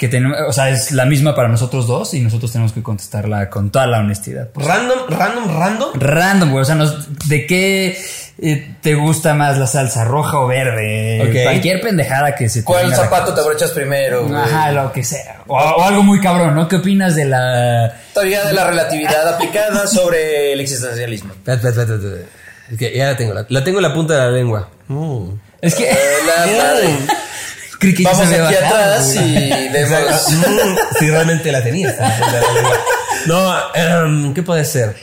[SPEAKER 1] que tenemos, o sea, es la misma para nosotros dos y nosotros tenemos que contestarla con toda la honestidad.
[SPEAKER 2] Random, random, random.
[SPEAKER 1] Random, güey. O sea, ¿de qué eh, te gusta más la salsa roja o verde? Cualquier pendejada que se te
[SPEAKER 3] ¿Cuál zapato te abrochas primero?
[SPEAKER 1] Ajá, lo que sea. O, algo muy cabrón, ¿no? ¿Qué opinas de la
[SPEAKER 3] teoría de la relatividad aplicada sobre el existencialismo? (laughs)
[SPEAKER 2] Es que ya la tengo, la, tengo en la punta de la lengua.
[SPEAKER 1] Mm. Es que
[SPEAKER 3] Vamos aquí atrás y vemos. (laughs)
[SPEAKER 2] si realmente la tenías. no, em, ¿qué puede ser?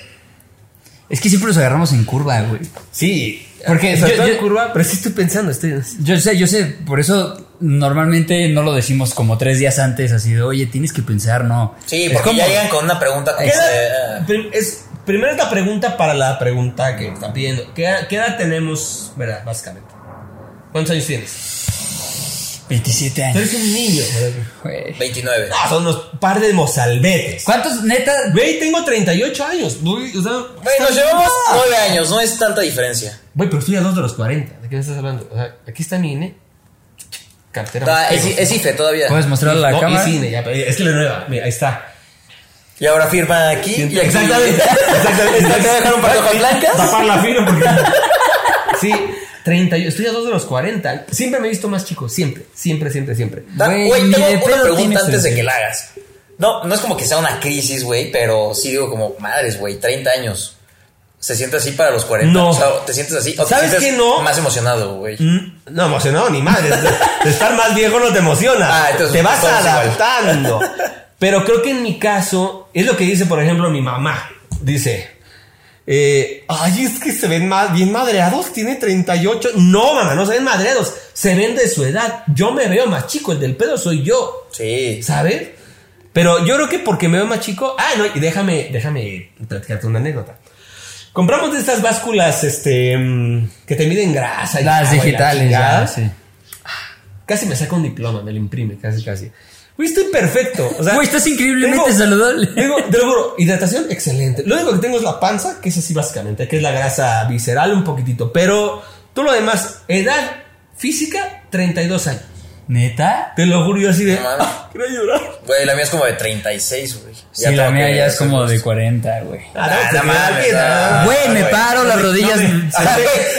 [SPEAKER 1] Es que siempre los agarramos en curva, güey.
[SPEAKER 2] Sí,
[SPEAKER 1] Porque
[SPEAKER 2] sobre
[SPEAKER 1] yo-
[SPEAKER 2] todo en
[SPEAKER 1] yo-
[SPEAKER 2] curva, pero sí estoy pensando, estoy...
[SPEAKER 1] Yo sé, yo sé, por eso normalmente no lo decimos como tres días antes, así de, oye, tienes que pensar, no.
[SPEAKER 3] Sí,
[SPEAKER 1] Es
[SPEAKER 3] porque
[SPEAKER 1] como-
[SPEAKER 3] ya llegan con una pregunta como
[SPEAKER 2] ¿Qué
[SPEAKER 3] de, ah,
[SPEAKER 2] es, primero es la pregunta para la pregunta que están pidiendo. ¿Qué, edad- qué edad tenemos, verdad, básicamente? ¿Cuántos años tienes?
[SPEAKER 1] 27
[SPEAKER 2] Tú
[SPEAKER 1] años.
[SPEAKER 2] eres un niño.
[SPEAKER 1] Güey.
[SPEAKER 3] 29.
[SPEAKER 2] Ah, son unos par de mozalbetes.
[SPEAKER 1] ¿Cuántos, neta?
[SPEAKER 2] Güey, tengo 38 años. Güey, o sea,
[SPEAKER 3] Güey, nos llevamos 9 años, no es tanta diferencia.
[SPEAKER 2] Güey, pero estoy a dos de los 40. ¿De qué me estás hablando? O sea, aquí está mi INE. Cartera.
[SPEAKER 3] Ah, es, es IFE todavía.
[SPEAKER 1] ¿Puedes mostrar la
[SPEAKER 2] no,
[SPEAKER 1] cámara?
[SPEAKER 2] es INE, ya, es que la nueva. Mira, ahí está.
[SPEAKER 3] Y ahora firma aquí. y aquí.
[SPEAKER 2] Exactamente. Exactamente. (laughs)
[SPEAKER 3] Te voy a dejar un par de hojas blancas.
[SPEAKER 2] Tapar la firma porque. (laughs) Sí, 30. yo Estoy a dos de los 40. Siempre me he visto más chico. Siempre, siempre, siempre, siempre.
[SPEAKER 1] Güey,
[SPEAKER 3] tengo una pregunta antes de que la hagas. No, no es como que sea una crisis, güey, pero sí digo como, madres, güey, 30 años. ¿Se siente así para los 40?
[SPEAKER 2] No.
[SPEAKER 3] O sea, ¿te sientes así? ¿O te
[SPEAKER 2] ¿Sabes
[SPEAKER 3] sientes
[SPEAKER 2] qué no?
[SPEAKER 3] Más emocionado, güey.
[SPEAKER 2] Mm, No, emocionado ni madre. De estar más viejo no te emociona.
[SPEAKER 3] Ah, entonces
[SPEAKER 2] te vas adaptando. Pero creo que en mi caso, es lo que dice, por ejemplo, mi mamá. Dice, eh, ay, es que se ven más bien madreados, tiene 38. No, mamá, no se ven madreados, se ven de su edad. Yo me veo más chico, el del pedo soy yo,
[SPEAKER 3] Sí.
[SPEAKER 2] ¿sabes? Pero yo creo que porque me veo más chico. Ah, no, y déjame, déjame platicarte una anécdota. Compramos de estas básculas este, mm, que te miden grasa. y
[SPEAKER 1] Las
[SPEAKER 2] agua y la
[SPEAKER 1] digitales, ya, sí.
[SPEAKER 2] Casi me saca un diploma, me lo imprime, casi, casi. Güey, estoy perfecto. O sea,
[SPEAKER 1] Güey, estás increíblemente
[SPEAKER 2] tengo-
[SPEAKER 1] saludable. (laughs)
[SPEAKER 2] tengo- te lo juro, hidratación excelente. Lo único que tengo es la panza, que es así básicamente, que es la grasa visceral un poquitito. Pero todo lo demás, edad física, 32 años.
[SPEAKER 1] ¿Neta?
[SPEAKER 2] Te lo juro, yo así de.
[SPEAKER 3] No.
[SPEAKER 2] "Ah, quiero llorar.
[SPEAKER 3] Güey, la mía es como de 36, güey.
[SPEAKER 1] Sí, la mía ya es como de 40, güey.
[SPEAKER 2] Ah,
[SPEAKER 3] Ah, no ah,
[SPEAKER 1] Güey, me paro, las rodillas.
[SPEAKER 2] Me-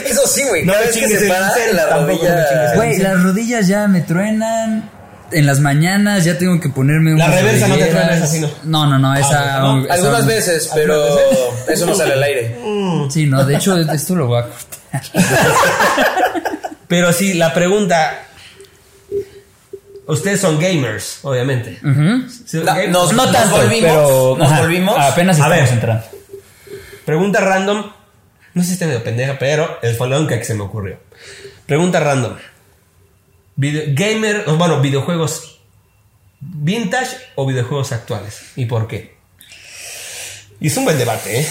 [SPEAKER 3] Eso sí, güey.
[SPEAKER 2] No
[SPEAKER 3] que
[SPEAKER 2] chingues
[SPEAKER 3] se para la rodilla.
[SPEAKER 1] Güey, las rodillas ya me truenan. En las mañanas ya tengo que ponerme
[SPEAKER 2] La reversa no te
[SPEAKER 1] rodilleras.
[SPEAKER 2] truena, esa sí no.
[SPEAKER 1] No, no, no, esa.
[SPEAKER 2] no.
[SPEAKER 1] esa-
[SPEAKER 3] Algunas veces, (laughs) pero
[SPEAKER 2] ¿Algunas
[SPEAKER 3] eso no sale al aire.
[SPEAKER 1] Sí, no, de hecho, esto lo voy a cortar. (laughs)
[SPEAKER 2] Pero sí, la pregunta. Ustedes son gamers, obviamente. ¿Sí,
[SPEAKER 3] No,
[SPEAKER 2] gamers?
[SPEAKER 3] nos-
[SPEAKER 1] No tanto,
[SPEAKER 3] volvimos,
[SPEAKER 1] pero.
[SPEAKER 3] nos
[SPEAKER 1] ajá,
[SPEAKER 3] volvimos.
[SPEAKER 1] Apenas
[SPEAKER 2] A
[SPEAKER 1] estamos
[SPEAKER 2] ver.
[SPEAKER 1] entrando.
[SPEAKER 2] Pregunta random. No sé si está medio pendeja, pero es fue la única que se me ocurrió. Pregunta random. Video- gamer, o bueno, videojuegos vintage o videojuegos actuales. ¿Y por qué? Y es un buen debate, ¿eh?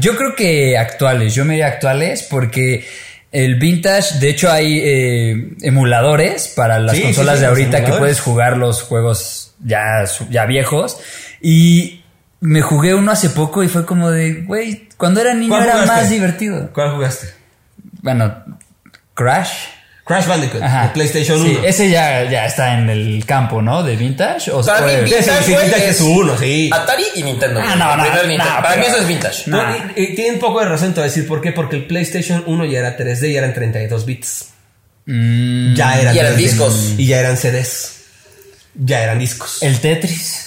[SPEAKER 1] Yo creo que actuales, yo me diría actuales porque el vintage, de hecho hay eh, emuladores para las
[SPEAKER 2] Sí,
[SPEAKER 1] consolas
[SPEAKER 2] sí, sí,
[SPEAKER 1] de ahorita que puedes jugar los juegos ya, ya viejos y me jugué uno hace poco y fue como de, güey, cuando era niño
[SPEAKER 2] ¿Cuál
[SPEAKER 1] era
[SPEAKER 2] jugaste?
[SPEAKER 1] más divertido.
[SPEAKER 2] ¿Cuál jugaste?
[SPEAKER 1] Bueno, Crash.
[SPEAKER 2] Crash Bandicoot,
[SPEAKER 1] Ajá.
[SPEAKER 2] de PlayStation
[SPEAKER 1] Sí,
[SPEAKER 2] 1.
[SPEAKER 1] ese ya, ya está en el campo, ¿no? De vintage. O
[SPEAKER 3] Para mí,
[SPEAKER 1] o-
[SPEAKER 3] vintage,
[SPEAKER 2] sí, sí, vintage es uno, sí.
[SPEAKER 3] Atari y Nintendo.
[SPEAKER 1] Ah, no, no, no,
[SPEAKER 3] Nintendo.
[SPEAKER 1] no,
[SPEAKER 3] Para mí eso es vintage.
[SPEAKER 1] No.
[SPEAKER 2] Y- y tiene un poco de razón, te voy a decir por qué. Porque el PlayStation 1 ya era 3D y eran 32 bits.
[SPEAKER 1] Mm,
[SPEAKER 2] Ya eran
[SPEAKER 3] Y eran
[SPEAKER 2] 3D.
[SPEAKER 3] discos.
[SPEAKER 2] Y ya eran CDs. Ya eran discos. El,
[SPEAKER 1] el Tetris.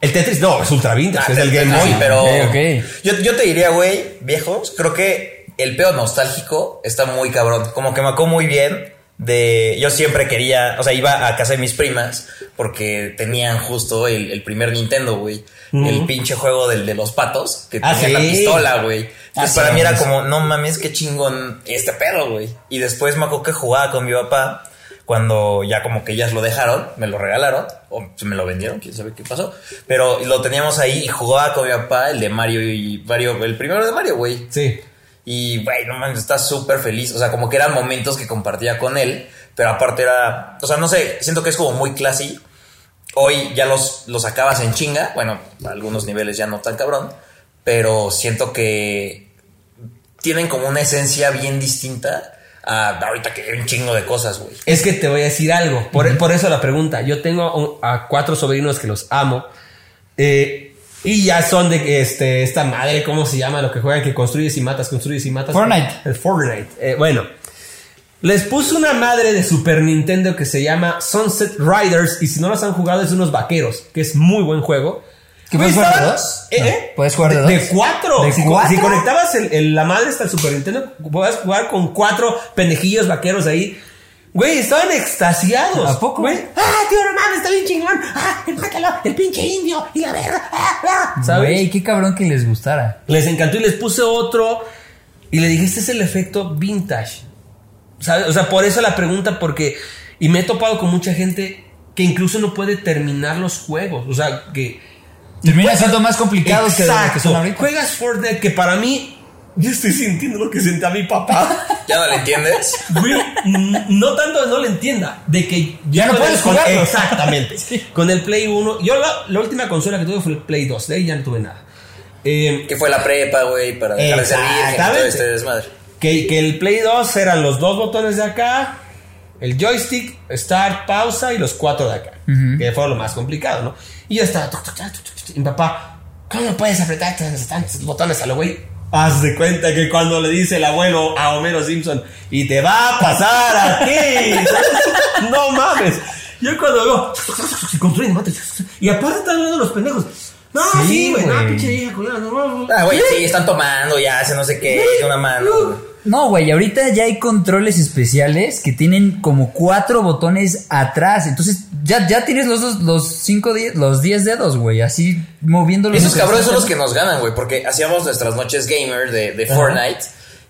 [SPEAKER 2] Tetris no, es Ultra Vintage,
[SPEAKER 3] Ah,
[SPEAKER 2] es el Game Boy.
[SPEAKER 3] sí, pero
[SPEAKER 1] Ok, ok.
[SPEAKER 3] Yo, yo te diría, güey, viejos, creo que el pedo nostálgico está muy cabrón. Como que me acuerdo muy bien de... Yo siempre quería, o sea, iba a casa de mis primas porque tenían justo el, el primer Nintendo, güey. El pinche juego del de los patos, que
[SPEAKER 2] Ah,
[SPEAKER 3] tenía la pistola, güey. Entonces
[SPEAKER 1] Ah, sí,
[SPEAKER 3] para mí era como, no mames, qué chingón este pedo, güey. Y después me acuerdo que jugaba con mi papá cuando ya como que ellas lo dejaron, me lo regalaron, o se me lo vendieron, quién sabe qué pasó. Pero lo teníamos ahí y jugaba con mi papá el de Mario y Mario, el primero de Mario, güey.
[SPEAKER 2] Sí.
[SPEAKER 3] Y, güey, no mames, está súper feliz. O sea, como que eran momentos que compartía con él, pero aparte era, o sea, no sé, siento que es como muy classy. Hoy ya los, los acabas en chinga, bueno, a algunos niveles ya no tan cabrón, pero siento que tienen como una esencia bien distinta a ahorita que hay un chingo de cosas, güey.
[SPEAKER 2] Es que te voy a decir algo. Por, por eso la pregunta. Yo tengo a cuatro sobrinos que los amo. eh, y ya son de este, esta madre, ¿cómo se llama? Lo que juegan, que construyes y matas, construyes y matas.
[SPEAKER 1] Fortnite.
[SPEAKER 2] El Fortnite. Eh, bueno. Les puse una madre de Super Nintendo que se llama Sunset Riders. Y si no los han jugado, es unos vaqueros. Que es muy buen juego.
[SPEAKER 1] ¿Que
[SPEAKER 2] Güey,
[SPEAKER 1] puedes jugar de dos?
[SPEAKER 2] ¿Eh?
[SPEAKER 1] No,
[SPEAKER 2] eh.
[SPEAKER 1] ¿puedes jugar de dos?
[SPEAKER 2] De cuatro.
[SPEAKER 1] ¿De
[SPEAKER 2] si,
[SPEAKER 1] cuatro?
[SPEAKER 2] si conectabas el- el- la madre hasta el Super Nintendo, puedes jugar con cuatro pendejillos vaqueros ahí. Güey, estaban extasiados.
[SPEAKER 1] ¿A poco?
[SPEAKER 2] Güey, ah, tío, no mames, está bien chingón. Ah, empátalo, el pinche indio y la verga. Ah, ah", ¿Sabes?
[SPEAKER 1] Güey, qué cabrón que les gustara.
[SPEAKER 2] Les encantó y les puse otro. Y le dije, este es el efecto vintage. ¿Sabes? O sea, por eso la pregunta, porque. Y me he topado con mucha gente que incluso no puede terminar los juegos. O sea, que.
[SPEAKER 1] Termina siendo más complicado que, que
[SPEAKER 2] Exacto.
[SPEAKER 1] son ahorita.
[SPEAKER 2] Juegas Fortnite, que para mí. Yo estoy sintiendo lo que sentía mi papá. (laughs)
[SPEAKER 3] ¿Ya no le entiendes?
[SPEAKER 2] Güey, no tanto de no le entienda, de que
[SPEAKER 1] Ya no puedes jugarlo.
[SPEAKER 2] Exactamente. (laughs) Con el Play 1, yo la, la última consola que tuve fue el Play 2, de ahí ya no tuve nada. Eh,
[SPEAKER 3] Que fue la prepa, güey, para dejar de ser virgen y todo
[SPEAKER 2] Exactamente.
[SPEAKER 3] este desmadre.
[SPEAKER 2] que, que el Play 2 eran los dos botones de acá, el joystick, start, pausa y los cuatro de acá, que fue lo más complicado, ¿no? Y yo estaba, tuc, tuc, tuc, tuc, tuc, y mi papá, ¿cómo puedes apretar estos, tantos botones a lo güey? Haz de cuenta que cuando le dice el abuelo a Homero Simpson, y te va a pasar a ti, (laughs) no mames. Yo cuando veo, (laughs) se construyen, mate, y aparte están viendo los pendejos. No,
[SPEAKER 1] Sí,
[SPEAKER 2] sí, güey, no,
[SPEAKER 1] güey.
[SPEAKER 2] pinche vieja, no, no.
[SPEAKER 3] Ah, güey, sí, están tomando, ya hace no sé qué, de una mano.
[SPEAKER 1] No, güey, ahorita ya hay controles especiales que tienen como cuatro botones atrás. Entonces, ya, ya tienes los dos, los cinco, die- los diez dedos, güey, así moviéndolos.
[SPEAKER 3] Esos cabrones son los que nos ganan, güey, porque hacíamos nuestras noches gamer de, de Fortnite.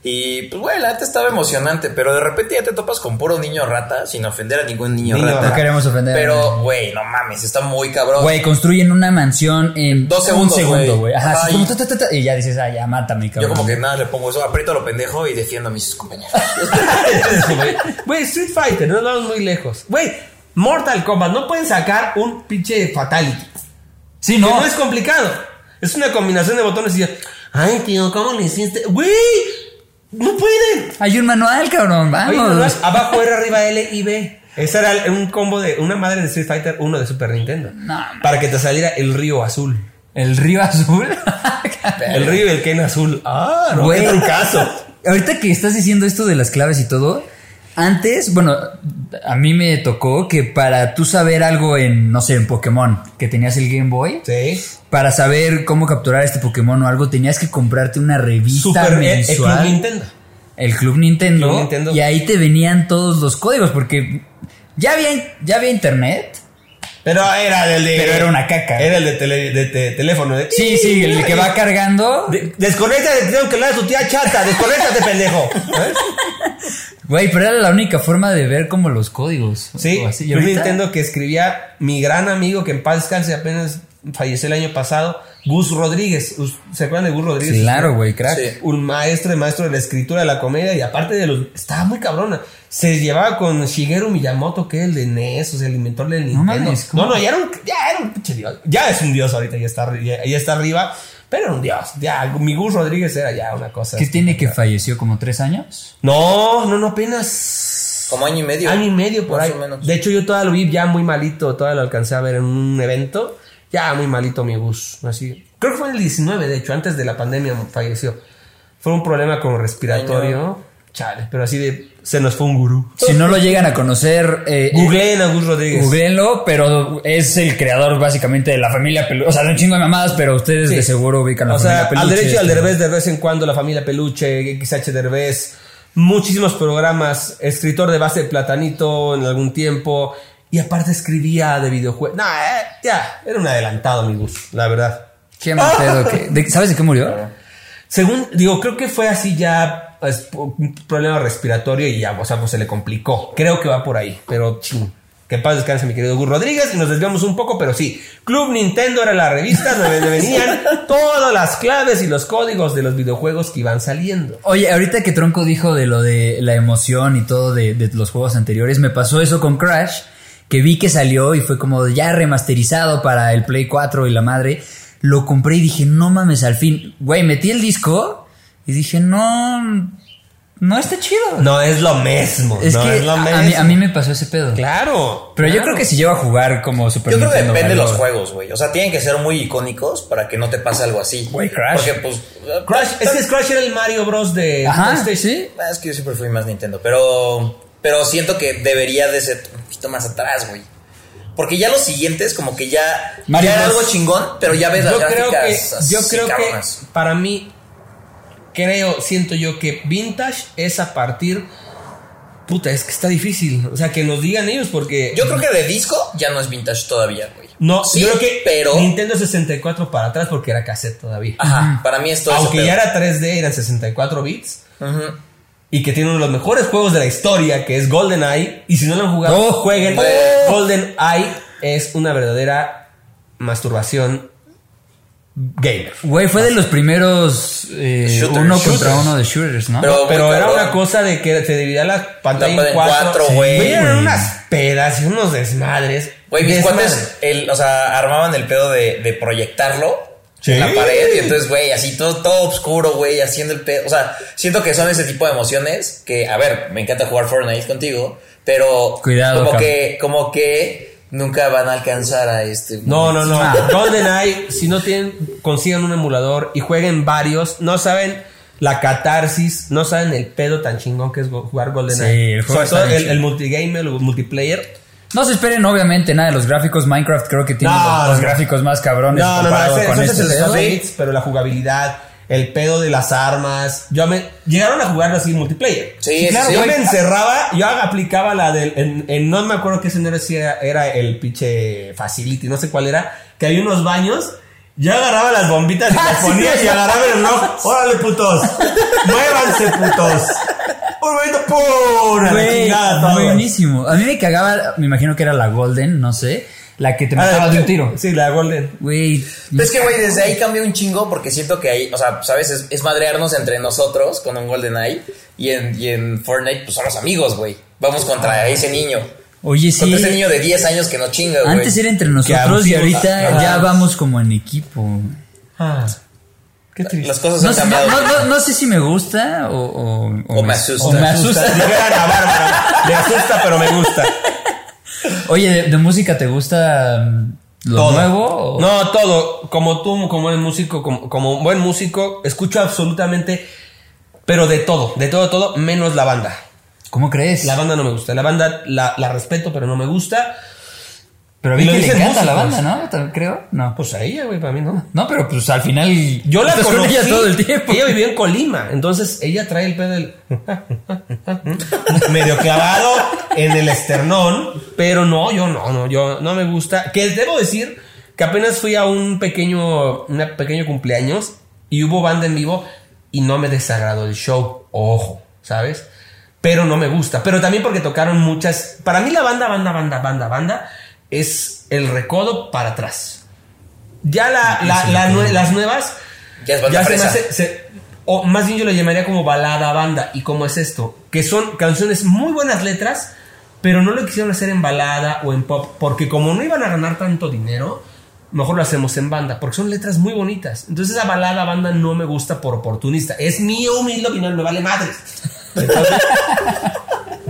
[SPEAKER 3] Y pues, güey, la neta estaba emocionante, pero de repente ya te topas con puro niño rata, sin ofender a ningún niño,
[SPEAKER 2] Niño
[SPEAKER 3] rata.
[SPEAKER 1] No queremos ofender a
[SPEAKER 3] Pero, güey, no mames, está muy cabrón.
[SPEAKER 1] Güey, construyen una mansión en
[SPEAKER 3] Dos segundos,
[SPEAKER 1] un segundo,
[SPEAKER 3] güey.
[SPEAKER 1] güey. Ajá, así
[SPEAKER 3] Ay.
[SPEAKER 1] como ta, ta, ta, ta, y ya dices, ah, ya mátame,
[SPEAKER 3] Yo
[SPEAKER 1] cabrón.
[SPEAKER 3] como que nada le pongo eso, aprieto lo pendejo y defiendo a mis compañeros. (laughs)
[SPEAKER 2] Güey. Street Fighter, no nos vamos muy lejos. Güey, Mortal Kombat, no pueden sacar un pinche Fatality.
[SPEAKER 1] Sí,
[SPEAKER 2] Que
[SPEAKER 1] no.
[SPEAKER 2] no es complicado. Es una combinación de botones y ya. Ay, tío, ¿cómo le hiciste? Güey, no pueden.
[SPEAKER 1] Hay un manual, cabrón,
[SPEAKER 2] Oye,
[SPEAKER 1] vamos.
[SPEAKER 2] abajo era arriba L y B. Ese era un combo de una madre de Street Fighter 1 de Super Nintendo.
[SPEAKER 1] No,
[SPEAKER 2] para que te saliera el río azul.
[SPEAKER 1] El río azul. (laughs)
[SPEAKER 2] El río y el Ken azul. Ah, no, qué trucazo.
[SPEAKER 1] Ahorita que estás diciendo esto de las claves y todo, antes, bueno, a mí me tocó que para tú saber algo en, no sé, en Pokémon, que tenías el Game Boy,
[SPEAKER 2] Sí.
[SPEAKER 1] para saber cómo capturar este Pokémon o algo, tenías que comprarte una revista
[SPEAKER 2] Super eh, el, el
[SPEAKER 1] mensual.
[SPEAKER 2] Club Nintendo.
[SPEAKER 1] el Club Nintendo,
[SPEAKER 2] Club Nintendo.
[SPEAKER 1] y ahí te venían todos los códigos porque ya había ya había internet.
[SPEAKER 2] Pero era el de.
[SPEAKER 1] Pero era una caca.
[SPEAKER 2] Era el de, tele- de te- teléfono. de-
[SPEAKER 1] Sí, sí, el que va cargando.
[SPEAKER 2] De- desconéctate, tengo que hablar a tu tía chata. Desconéctate, (laughs) pendejo. ¿Eh?
[SPEAKER 1] Güey, pero era la única forma de ver como los códigos.
[SPEAKER 2] Sí,
[SPEAKER 1] así. Ahorita-
[SPEAKER 2] Nintendo que escribía mi gran amigo que en paz descanse apenas falleció el año pasado, Gus Rodríguez. ¿Se acuerdan de Gus Rodríguez?
[SPEAKER 1] Claro, güey, crack.
[SPEAKER 3] Sí.
[SPEAKER 2] Un maestro de maestro de la escritura de la comedia y aparte de los... Estaba muy cabrona. Se llevaba con Shigeru Miyamoto, que es el de NES, o sea, el inventor del Nintendo. no, no, ya era un, ya era un pinche dios. Ya es un dios ahorita, ya está, ya, ya está arriba, pero era un dios. Ya, mi Gus Rodríguez era ya una cosa.
[SPEAKER 1] ¿Qué tiene que falleció como tres años?
[SPEAKER 2] No, no, no, apenas...
[SPEAKER 3] Como año y medio.
[SPEAKER 2] Año y medio por
[SPEAKER 3] Más
[SPEAKER 2] ahí.
[SPEAKER 3] o menos.
[SPEAKER 2] De hecho, yo todavía lo vi ya muy malito, todavía lo alcancé a ver en un evento. Ya muy malito mi bus, así. Creo que fue en el 19, de hecho, antes de la pandemia falleció. Fue un problema con respiratorio. Chale, pero así de se nos fue un gurú.
[SPEAKER 1] Si no lo llegan a conocer, eh,
[SPEAKER 2] Googleen a Gus Rodríguez.
[SPEAKER 1] googleenlo, pero es el creador básicamente de la familia Peluche. O sea, de un chingo de mamadas, pero ustedes
[SPEAKER 2] Sí.
[SPEAKER 1] de seguro ubican la
[SPEAKER 2] O
[SPEAKER 1] familia
[SPEAKER 2] sea,
[SPEAKER 1] Peluche.
[SPEAKER 2] al derecho y al
[SPEAKER 1] este.
[SPEAKER 2] derbez de vez en cuando la familia Peluche, XH Derbez, muchísimos programas, escritor de base de Platanito en algún tiempo, y aparte escribía de videojuegos. No, eh, ya, era un adelantado mi Gus, la verdad.
[SPEAKER 1] Qué mal pedo que- de- ¿Sabes de qué murió?
[SPEAKER 2] Según, digo, creo que fue así ya, pues, un problema respiratorio y ya, o sea, pues se le complicó. Creo que va por ahí, pero ching. Que paz descanse mi querido Gus Rodríguez y nos desviamos un poco, pero sí. Club Nintendo era la revista (laughs) donde venían todas las claves y los códigos de los videojuegos que iban saliendo.
[SPEAKER 1] Oye, ahorita que Tronco dijo de lo de la emoción y todo de, de los juegos anteriores, me pasó eso con Crash, que vi que salió y fue como ya remasterizado para el Play 4 y la madre. Lo compré y dije, no mames, al fin. Güey, metí el disco y dije, no, no está chido.
[SPEAKER 2] No es lo mismo.
[SPEAKER 1] es
[SPEAKER 2] no
[SPEAKER 1] que
[SPEAKER 2] es lo
[SPEAKER 1] a,
[SPEAKER 2] mismo.
[SPEAKER 1] a mí, a mí me pasó ese pedo.
[SPEAKER 2] Claro.
[SPEAKER 1] Pero yo creo que si llego a jugar como Super
[SPEAKER 3] Yo creo que
[SPEAKER 1] Nintendo,
[SPEAKER 3] depende de los juegos, güey. O sea, tienen que ser muy icónicos para que no te pase algo así.
[SPEAKER 1] Güey, Crash.
[SPEAKER 3] Porque, pues.
[SPEAKER 2] Crash, es que Crash era el Mario Bros. de
[SPEAKER 1] Ajá,
[SPEAKER 2] PlayStation.
[SPEAKER 1] sí.
[SPEAKER 3] Ah, Es que yo siempre fui más Nintendo. Pero. Pero siento que debería de ser poquito más atrás, güey. Porque ya los siguientes, como que ya.
[SPEAKER 1] Mario
[SPEAKER 3] ya era algo chingón, pero ya ves las
[SPEAKER 2] yo creo que
[SPEAKER 3] gráficas.
[SPEAKER 2] yo creo que para mí creo siento yo que vintage es a partir Puta, es que está difícil. O sea, que nos digan ellos porque.
[SPEAKER 3] Yo creo que de disco ya no es vintage todavía, güey.
[SPEAKER 2] No,
[SPEAKER 3] Sí,
[SPEAKER 2] yo creo que
[SPEAKER 3] pero-
[SPEAKER 2] Nintendo 64 para atrás porque era cassette todavía.
[SPEAKER 3] Ajá, para mí esto es.
[SPEAKER 2] Aunque ya era 3D, eran 64 bits.
[SPEAKER 3] Ujú.
[SPEAKER 2] Y que tiene uno de los mejores juegos de la historia, que es GoldenEye. Y si no lo han jugado,
[SPEAKER 1] Oh,
[SPEAKER 2] jueguen. GoldenEye es una verdadera masturbación gamer.
[SPEAKER 1] Güey, fue de los primeros eh, uno
[SPEAKER 3] Shooters.
[SPEAKER 1] contra uno de shooters, ¿no?
[SPEAKER 3] Pero-
[SPEAKER 2] Pero era
[SPEAKER 3] cabrón.
[SPEAKER 2] una cosa de que se dividía la pantalla
[SPEAKER 3] La
[SPEAKER 2] en cuatro.
[SPEAKER 3] cuatro,
[SPEAKER 2] Sí,
[SPEAKER 3] güey.
[SPEAKER 2] Eran unas pedas y unos desmadres.
[SPEAKER 3] Güey, mis cuates, el, o sea, armaban el pedo de, de proyectarlo
[SPEAKER 2] Sí.
[SPEAKER 3] en la pared y entonces, güey, así todo, todo oscuro, güey, haciendo el pedo. O sea, siento que son ese tipo de emociones que, a ver, me encanta jugar Fortnite contigo, pero
[SPEAKER 1] Cuidado,
[SPEAKER 3] como
[SPEAKER 1] cabrón.
[SPEAKER 3] que, como que nunca van a alcanzar a este.
[SPEAKER 2] No, no, no.
[SPEAKER 1] Ah. (laughs)
[SPEAKER 2] GoldenEye, si no tienen, consigan un emulador y jueguen varios. No saben la catarsis, no saben el pedo tan chingón que es jugar GoldenEye.
[SPEAKER 1] Sí, el juego
[SPEAKER 2] Sobre todo el, el multigame, el multiplayer.
[SPEAKER 1] No se esperen, obviamente, nada de los gráficos. Minecraft creo que tiene
[SPEAKER 2] No,
[SPEAKER 1] los, los
[SPEAKER 2] no.
[SPEAKER 1] gráficos más cabrones
[SPEAKER 2] No, no, no,
[SPEAKER 1] comparado
[SPEAKER 2] ese,
[SPEAKER 1] con
[SPEAKER 2] ese
[SPEAKER 1] este
[SPEAKER 2] es el pero la jugabilidad, el pedo de las armas. Yo me llegaron a jugarlo así multiplayer.
[SPEAKER 3] Sí,
[SPEAKER 2] claro.
[SPEAKER 3] sí,
[SPEAKER 2] Yo
[SPEAKER 3] sí.
[SPEAKER 2] me encerraba, yo aplicaba la del en, en- no me acuerdo qué escenario si era, era el pinche facility, no sé cuál era, que había unos baños. Yo agarraba las bombitas y (laughs)
[SPEAKER 1] Ah,
[SPEAKER 2] las
[SPEAKER 1] sí,
[SPEAKER 2] ponía
[SPEAKER 1] sí.
[SPEAKER 2] y agarraba el reloj. Órale, putos. (laughs) Muévanse, putos. Momento, todos.
[SPEAKER 1] buenísimo. A mí me cagaba, me imagino que era la Golden, no sé, la que te
[SPEAKER 2] Ah,
[SPEAKER 1] mataba de un (laughs) tiro.
[SPEAKER 2] Sí, la Golden.
[SPEAKER 1] Güey,
[SPEAKER 3] es que, güey, desde ahí cambió un chingo porque siento que ahí, o sea, ¿sabes? Es, es madrearnos entre nosotros con un GoldenEye y en, y en Fortnite, pues somos amigos, güey. Vamos contra ese niño.
[SPEAKER 1] oye, sí.
[SPEAKER 3] Contra ese niño de 10 años que nos chinga, güey.
[SPEAKER 1] Antes era entre nosotros y ahorita ya vamos como en equipo.
[SPEAKER 2] Ah, qué triste.
[SPEAKER 3] Las cosas
[SPEAKER 1] No,
[SPEAKER 3] han
[SPEAKER 1] sé-
[SPEAKER 3] cambiado.
[SPEAKER 1] no- no- no sé si me gusta o, o,
[SPEAKER 3] O me asusta.
[SPEAKER 1] o me asusta. (laughs)
[SPEAKER 2] Me asusta, pero me gusta.
[SPEAKER 1] Oye, de, de música te gusta mm, lo
[SPEAKER 2] todo.
[SPEAKER 1] nuevo? o-
[SPEAKER 2] No, todo. Como tú, como buen músico, como, como un buen músico, escucho absolutamente, pero de todo, de todo, todo, menos la banda.
[SPEAKER 1] ¿Cómo crees?
[SPEAKER 2] La banda no me gusta. La banda la, la respeto, pero no me gusta.
[SPEAKER 1] Pero a mí que le la banda, ¿no? Creo, no.
[SPEAKER 2] Pues a ella, güey, para mí no.
[SPEAKER 1] No, pero pues al final
[SPEAKER 2] Yo la
[SPEAKER 1] estás con
[SPEAKER 2] conocí.
[SPEAKER 1] ella todo el tiempo.
[SPEAKER 2] Ella vivía en Colima, entonces ella trae el pedo del (laughs) medio clavado en el esternón, pero no, yo no, no, yo no me gusta. Que debo decir que apenas fui a un pequeño, un pequeño cumpleaños y hubo banda en vivo y no me desagradó el show, ojo, ¿sabes? Pero no me gusta, pero también porque tocaron muchas. Para mí la banda, banda, banda, banda, banda es el recodo para atrás. Ya la, la- la nue- las nuevas
[SPEAKER 3] Ya es banda
[SPEAKER 2] ya se me hace- se- o más bien yo le llamaría como balada banda. ¿Y cómo es esto? Que son canciones muy buenas letras, pero no lo quisieron hacer en balada o en pop, porque como no iban a ganar tanto dinero, mejor lo hacemos en banda, porque son letras muy bonitas. Entonces esa balada banda no me gusta por oportunista. Es mi humilde opinión, me vale madres. (laughs) Entonces,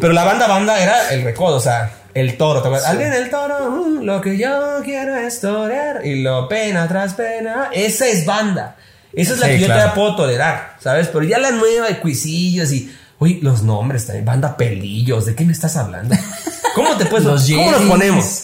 [SPEAKER 2] pero la banda banda era el recodo, o sea, el toro. ¿te acuerdas? Alguien el toro, mm, lo que yo quiero es torear y lo pena tras pena. Esa es banda. Esa es la
[SPEAKER 1] Sí,
[SPEAKER 2] que yo
[SPEAKER 1] claro.
[SPEAKER 2] te puedo tolerar, ¿sabes? Pero ya la nueva de cuisillos y. Uy, los nombres también. Banda Pelillos. ¿De qué me estás hablando? ¿Cómo te puedes (laughs)
[SPEAKER 1] Los
[SPEAKER 2] ¿Cómo
[SPEAKER 1] Yetis.
[SPEAKER 2] ponemos?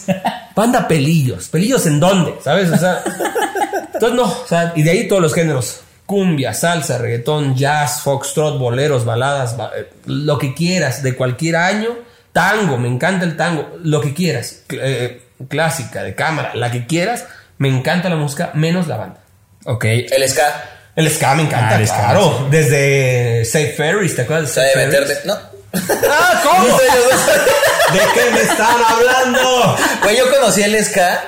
[SPEAKER 2] Banda Pelillos. ¿Pelillos en dónde? ¿Sabes? O sea. (laughs) Entonces, no. O sea, y de ahí todos los géneros. Cumbia, salsa, reggaetón, jazz, foxtrot, boleros, baladas, ba- eh, lo que quieras, de cualquier año. Tango, me encanta el tango, lo que quieras. Cl- eh, clásica, de cámara, la que quieras. Me encanta la música, menos la banda.
[SPEAKER 1] Ok.
[SPEAKER 3] El ska.
[SPEAKER 2] El ska me encanta,
[SPEAKER 1] Ah, ska,
[SPEAKER 2] claro. Desde Safe Ferries, ¿te acuerdas de Safe Ferries?
[SPEAKER 3] meterte. No.
[SPEAKER 2] ¡Ah, cómo! (laughs) ¿De qué me están hablando?
[SPEAKER 3] Güey, yo conocí el ska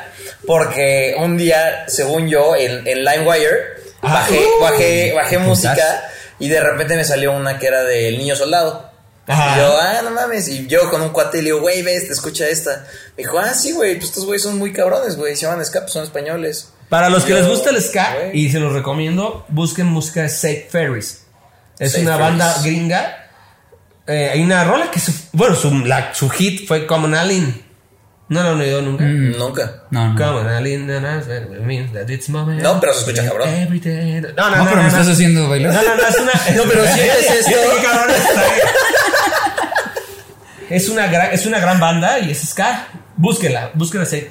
[SPEAKER 3] porque un día, según yo, en, en LimeWire,
[SPEAKER 2] Ah,
[SPEAKER 3] bajé,
[SPEAKER 2] uh,
[SPEAKER 3] bajé, bajé música y de repente me salió una que era del niño soldado.
[SPEAKER 2] Ajá.
[SPEAKER 3] Y yo, ah, no mames. Y yo con un cuate le digo, güey, ves, te escucha esta. Me dijo, ah, sí, güey, pues estos güeyes son muy cabrones, güey. Se llaman ska, pues son españoles.
[SPEAKER 2] Para los que
[SPEAKER 3] Yo,
[SPEAKER 2] les gusta el ska,
[SPEAKER 3] güey.
[SPEAKER 2] y se los recomiendo, busquen música de Safe Ferries. Es
[SPEAKER 3] Safe
[SPEAKER 2] una banda gringa. Eh, hay una rola que, su- bueno, su, la- su hit fue Common Alien. No lo han oído nunca.
[SPEAKER 1] Mm.
[SPEAKER 3] Nunca.
[SPEAKER 1] No, no.
[SPEAKER 2] That it's moment.
[SPEAKER 3] No, pero se escucha cabrón.
[SPEAKER 2] No, no,
[SPEAKER 1] No,
[SPEAKER 2] no,
[SPEAKER 1] pero me estás haciendo bailar.
[SPEAKER 2] No, no, no, es una. (laughs)
[SPEAKER 3] No, pero sí (laughs) es esto.
[SPEAKER 2] Cabrón. Es una, gran, es una gran banda y es ska. Búsquela, búsquela Safe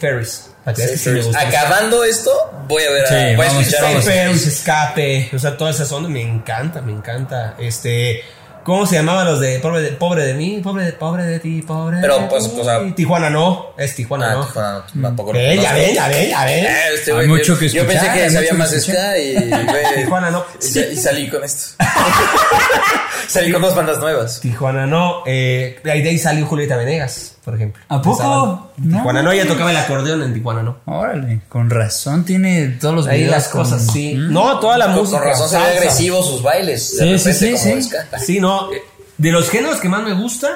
[SPEAKER 2] sí gusta.
[SPEAKER 3] Acabando esto, voy a ver, a,
[SPEAKER 1] Sí,
[SPEAKER 3] voy a
[SPEAKER 1] vamos,
[SPEAKER 3] escuchar
[SPEAKER 2] Safe Ferries, escape, o sea, todas esas ondas me encanta, me encanta. Este, ¿Cómo se llamaban los de pobre de, pobre de mí? Pobre de, pobre de ti, pobre
[SPEAKER 3] Pero,
[SPEAKER 2] de
[SPEAKER 3] pues,
[SPEAKER 2] ti.
[SPEAKER 3] o sea-
[SPEAKER 2] Tijuana no, es Tijuana
[SPEAKER 3] Ah,
[SPEAKER 2] no.
[SPEAKER 3] Tijuana no, tampoco lo
[SPEAKER 2] Ven, ya ven, ya ven, ya ven.
[SPEAKER 3] Eh, este
[SPEAKER 1] Hay
[SPEAKER 3] güey,
[SPEAKER 1] mucho que
[SPEAKER 3] Yo pensé
[SPEAKER 1] escuchar,
[SPEAKER 3] que sabía más de ska y, güey, (laughs)
[SPEAKER 2] Tijuana no.
[SPEAKER 3] y, y salí con esto. (laughs) salí con dos bandas nuevas.
[SPEAKER 2] Tijuana no. Eh, de ahí de ahí salió Julieta Venegas, por ejemplo.
[SPEAKER 1] ¿A poco? No.
[SPEAKER 2] Tijuana no, ella tocaba el acordeón en Tijuana no.
[SPEAKER 1] Órale, con razón tiene todos los
[SPEAKER 2] Ahí
[SPEAKER 1] videos
[SPEAKER 2] las
[SPEAKER 1] con-
[SPEAKER 2] cosas, sí.
[SPEAKER 1] ¿Mm?
[SPEAKER 2] No, toda la
[SPEAKER 3] Con,
[SPEAKER 2] música.
[SPEAKER 3] con razón se ve
[SPEAKER 2] salsa.
[SPEAKER 3] agresivo sus bailes.
[SPEAKER 1] Sí,
[SPEAKER 3] de
[SPEAKER 1] sí,
[SPEAKER 3] repente,
[SPEAKER 1] sí,
[SPEAKER 3] como
[SPEAKER 1] sí.
[SPEAKER 2] Sí, no. eh, De los géneros que más me gusta,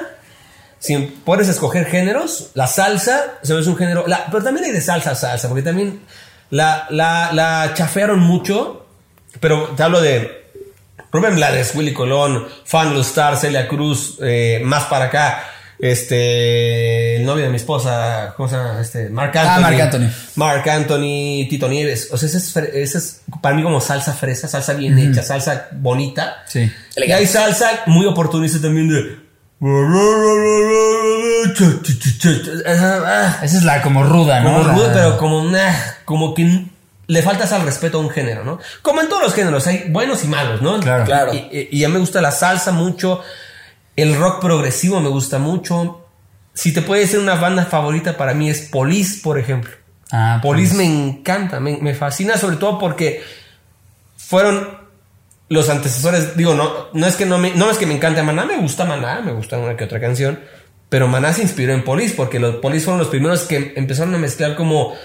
[SPEAKER 2] si puedes escoger géneros, la salsa, se ve es un género. la- pero también hay de salsa a salsa, porque también la, la, la chafearon mucho. Pero te hablo de Rubén Blades, Willy Colón, Fan Lustar, Celia Cruz, eh, más para acá. Este, el novio de mi esposa, ¿cómo se llama? Este, Mark Anthony.
[SPEAKER 1] Ah, Marc Anthony.
[SPEAKER 2] Marc Anthony, Tito Nieves. O sea, ese es, ese es para mí como salsa fresa, salsa bien hecha, salsa bonita.
[SPEAKER 1] Sí.
[SPEAKER 2] Y hay salsa muy oportunista también de. Ah,
[SPEAKER 1] Esa es la como ruda, ¿no?
[SPEAKER 2] Como rudo, pero como, nah, como que le faltas al respeto a un género, ¿no? Como en todos los géneros, hay buenos y malos, ¿no?
[SPEAKER 1] Claro.
[SPEAKER 3] Claro.
[SPEAKER 2] Y, y- y ya me gusta la salsa mucho, el rock progresivo me gusta mucho. Si te puede decir una banda favorita para mí es Police, por ejemplo.
[SPEAKER 1] Ah,
[SPEAKER 2] Police
[SPEAKER 1] pues.
[SPEAKER 2] me encanta, me, me fascina sobre todo porque fueron los antecesores, digo, no, no es que no me, no es que me encante Maná, me gusta Maná, me gusta una que otra canción, pero Maná se inspiró en Police porque los Police fueron los primeros que empezaron a mezclar como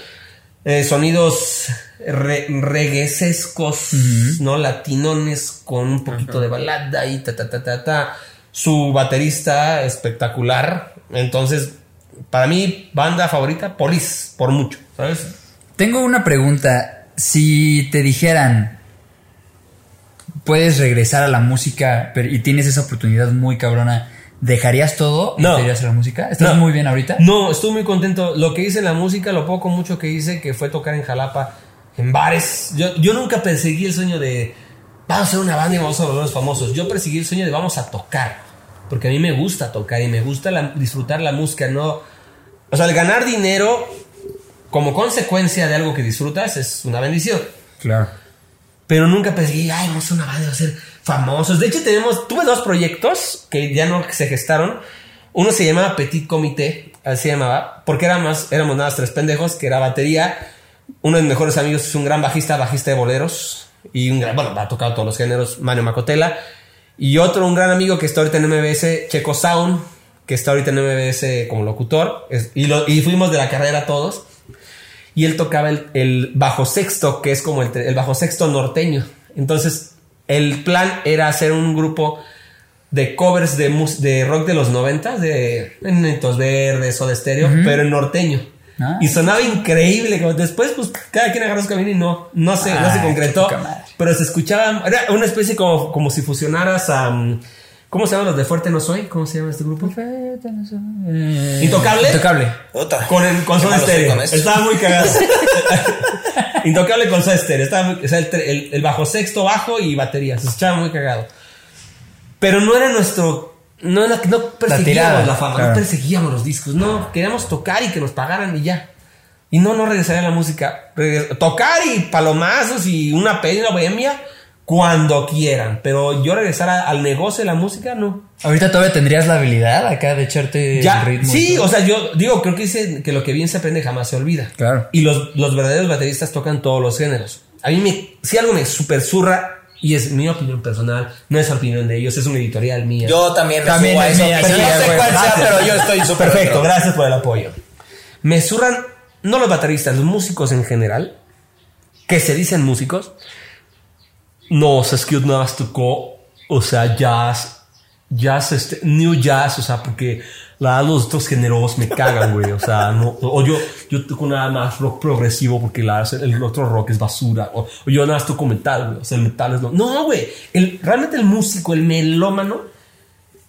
[SPEAKER 2] eh, sonidos re, reguesescos, no latinones con un poquito de balada y ta ta ta ta ta. Su baterista espectacular, entonces para mí banda favorita Police por mucho, ¿sabes?
[SPEAKER 1] Tengo una pregunta. Si te dijeran, puedes regresar a la música pero- y tienes esa oportunidad muy cabrona, ¿dejarías todo y
[SPEAKER 2] No.
[SPEAKER 1] te irías a la música? ¿Estás
[SPEAKER 2] No.
[SPEAKER 1] muy bien ahorita?
[SPEAKER 2] No, estoy muy contento. Lo que hice en la música, lo poco mucho que hice, que fue tocar en Jalapa, en bares. Yo, yo nunca perseguí el sueño de vamos a hacer una banda y vamos a volvernos famosos. Yo perseguí el sueño de vamos a tocar. Porque a mí me gusta tocar y me gusta la- disfrutar la música, no. O sea, el ganar dinero como consecuencia de algo que disfrutas es una bendición.
[SPEAKER 1] Claro.
[SPEAKER 2] Pero nunca perseguí, ay, vamos a una banda, vamos a ser famosos. De hecho, tenemos, tuve dos proyectos que ya no se gestaron. Uno se llamaba Petit Comité, así se llamaba, porque era más, éramos nada más tres pendejos, que era batería. Uno de mis mejores amigos es un gran bajista, bajista de boleros. Y un gran, bueno, ha tocado todos los géneros, Mario Macotela. Y otro, un gran amigo que está ahorita en MBS, Checo Sound, que está ahorita en MBS como locutor. Es- y, lo- y fuimos de la carrera todos y él tocaba el, el bajo sexto, que es como el, el bajo sexto norteño. Entonces, el plan era hacer un grupo de covers de, mus- de rock de los 90, de Netos Verdes o de estéreo, pero en norteño.
[SPEAKER 1] Ah.
[SPEAKER 2] Y sonaba increíble. como Después, pues, cada quien agarró su camino y no, no se, no se concretó. Pero se escuchaba, era una especie como, como si fusionaras a... mm, ¿Cómo se llaman los de Fuerte No Soy? ¿Cómo se llama este grupo?
[SPEAKER 1] Eh,
[SPEAKER 2] ¿Intocable?
[SPEAKER 1] Intocable.
[SPEAKER 2] Con, el, con Soda
[SPEAKER 3] soy
[SPEAKER 2] Stereo.
[SPEAKER 3] con.
[SPEAKER 2] Estaba muy cagado. (laughs) (laughs) Intocable con Soda Stereo. Estaba muy- o sea, el, tre- el- el bajo sexto, bajo y batería. Se escuchaba muy cagado. Pero no era nuestro. No, era- no perseguíamos
[SPEAKER 1] tirada,
[SPEAKER 2] la, fama,
[SPEAKER 1] claro.
[SPEAKER 2] no perseguíamos los discos. No, queríamos tocar y que nos pagaran y ya. Y no, no regresaría a la música. Regres- tocar y palomazos y una peli, una bohemia cuando quieran. Pero yo regresar a- al negocio de la música, no.
[SPEAKER 1] Ahorita todavía tendrías la habilidad acá de echarte
[SPEAKER 2] Ya,
[SPEAKER 1] el ritmo.
[SPEAKER 2] sí, o sea, yo digo, creo que dice que lo que bien se aprende jamás se olvida.
[SPEAKER 1] Claro.
[SPEAKER 2] Y los, los verdaderos bateristas tocan todos los géneros. A mí me, si algo me super zurra, y es mi opinión personal, no es la opinión de ellos, es una editorial mía.
[SPEAKER 3] Yo también
[SPEAKER 1] También es
[SPEAKER 3] eso.
[SPEAKER 1] mía, sí,
[SPEAKER 3] no sé cuál sea, pero yo estoy súper
[SPEAKER 2] Perfecto, gracias por el apoyo. Me zurran, no los bateristas, los músicos en general, que se dicen músicos. No, o sea, es que yo nada más tocó, o sea, jazz, jazz, este, new jazz, o sea, porque la, los otros géneros me cagan, güey, o sea, no, o yo, yo toco nada más rock progresivo porque la, el otro rock es basura, o, o yo nada más toco metal, güey, o sea, el metal es no, no, güey, el, realmente el músico, el melómano,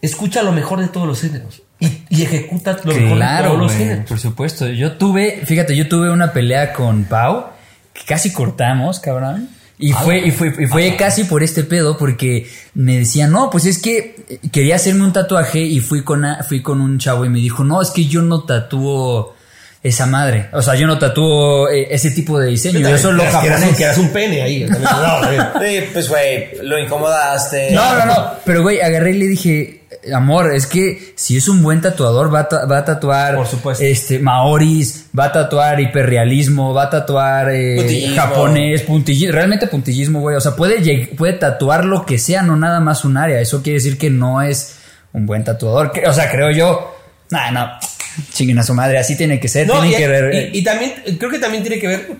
[SPEAKER 2] escucha lo mejor de todos los géneros y, y ejecuta lo mejor de todos los
[SPEAKER 1] güey,
[SPEAKER 2] géneros.
[SPEAKER 1] por supuesto. Yo tuve, fíjate, yo tuve una pelea con Pau que casi cortamos, cabrón. Y fue, y fue, y fue casi por este pedo porque me decía, no, pues es que quería hacerme un tatuaje y fui con, a- fui con un chavo y me dijo, no, es que yo no tatúo esa madre. O sea, yo no tatúo eh, ese tipo de diseño. Yo solo japonés.
[SPEAKER 2] que eras un pene ahí. No, no, (laughs)
[SPEAKER 3] Sí, pues, güey, lo incomodaste.
[SPEAKER 1] No, no, no. Pero, güey, agarré y le dije, amor, es que si es un buen tatuador, va a, ta- va a tatuar.
[SPEAKER 2] Por supuesto.
[SPEAKER 1] Este, maoris, va a tatuar hiperrealismo, va a tatuar eh,
[SPEAKER 3] Puntillismo.
[SPEAKER 1] japonés, puntillismo. Realmente puntillismo, güey. O sea, puede, puede tatuar lo que sea, no nada más un área. Eso quiere decir que no es un buen tatuador. Que- O sea, creo yo. Nah, no. Chinguen a su madre, así tiene que ser.
[SPEAKER 2] No,
[SPEAKER 1] tienen
[SPEAKER 2] y,
[SPEAKER 1] que ver.
[SPEAKER 2] y- y también, creo que también tiene que ver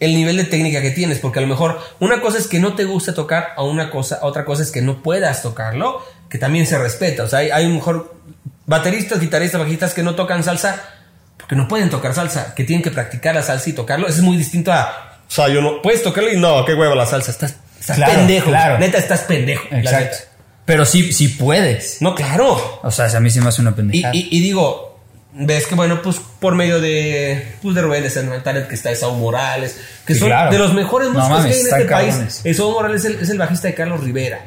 [SPEAKER 2] el nivel de técnica que tienes, porque a lo mejor una cosa es que no te gusta tocar, a una cosa, a otra cosa es que no puedas tocarlo, que también se respeta. O sea, hay, hay mejor bateristas, guitarristas, bajistas que no tocan salsa porque no pueden tocar salsa, que tienen que practicar la salsa y tocarlo. Eso es muy distinto a, o sea, yo no, puedes tocarlo y no, qué huevo la salsa, estás, estás
[SPEAKER 1] Claro,
[SPEAKER 2] pendejo,
[SPEAKER 1] claro.
[SPEAKER 2] neta, estás pendejo.
[SPEAKER 1] Exacto. Pero sí, sí puedes.
[SPEAKER 2] No, claro.
[SPEAKER 1] O sea, a mí se me hace una pendejada.
[SPEAKER 2] y- y digo, ves que bueno, pues por medio de, pues de Rubén de San Talent, que está Esaú Morales, que
[SPEAKER 1] Sí,
[SPEAKER 2] son
[SPEAKER 1] claro.
[SPEAKER 2] de los mejores músicos que hay en este país. Esaú Morales es el, es el bajista de Carlos Rivera.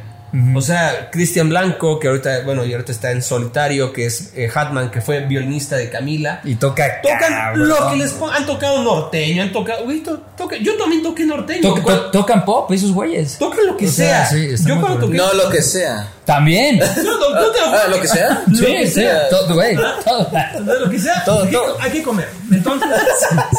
[SPEAKER 2] O sea, Cristian Blanco, que ahorita, bueno, y ahorita está en solitario, que es eh, Hatman, que fue violinista de Camila.
[SPEAKER 1] Y toca.
[SPEAKER 2] Tocan
[SPEAKER 1] cabrón.
[SPEAKER 2] lo que les han tocado norteño, han tocado, to- toca- yo también toqué norteño.
[SPEAKER 1] To-
[SPEAKER 2] Cuando-
[SPEAKER 1] to- tocan pop, esos güeyes.
[SPEAKER 2] tocan lo que
[SPEAKER 1] O sea,
[SPEAKER 2] sea.
[SPEAKER 1] sí, está
[SPEAKER 2] yo cuando toqué,
[SPEAKER 3] No lo que sea.
[SPEAKER 1] También. (laughs)
[SPEAKER 3] Ah, lo que sea. (laughs)
[SPEAKER 2] Lo
[SPEAKER 1] Sí,
[SPEAKER 2] que
[SPEAKER 1] sí.
[SPEAKER 2] sea.
[SPEAKER 1] Todo, güey. todo.
[SPEAKER 2] De lo que sea,
[SPEAKER 3] Todo,
[SPEAKER 2] hay, que-
[SPEAKER 3] todo.
[SPEAKER 2] hay que comer. (laughs) Entonces,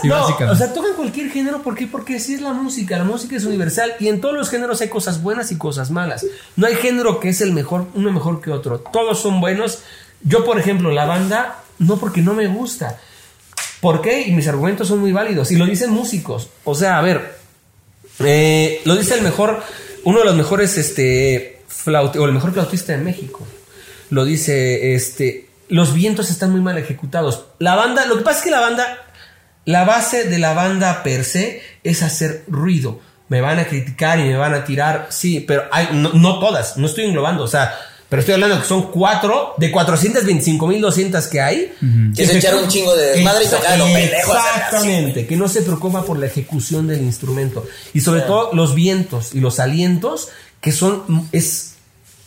[SPEAKER 1] Sí,
[SPEAKER 2] no,
[SPEAKER 1] básicamente.
[SPEAKER 2] o sea, tocan cualquier género, ¿por qué? Porque así es la música, la música es universal y en todos los géneros hay cosas buenas y cosas malas. No hay género que es el mejor, uno mejor que otro. Todos son buenos. Yo, por ejemplo, la banda, no porque no me gusta. ¿Por qué? Y mis argumentos son muy válidos. Y lo dicen músicos. O sea, a ver, eh, lo dice el mejor, uno de los mejores, este, flaut- o el mejor flautista de México. Lo dice, este, los vientos están muy mal ejecutados. La banda, lo que pasa es que la banda, la base de la banda per se es hacer ruido. Me van a criticar y me van a tirar, sí, pero hay, no, no todas, no estoy englobando, o sea, pero estoy hablando que son cuatro de 425.200 que hay.
[SPEAKER 3] Que es echar un chingo de desmadre y tocar a lo pendejo, hacerle así,
[SPEAKER 2] Exactamente, que no se preocupa por la ejecución del instrumento. Y sobre todo los vientos y los alientos, que son, es,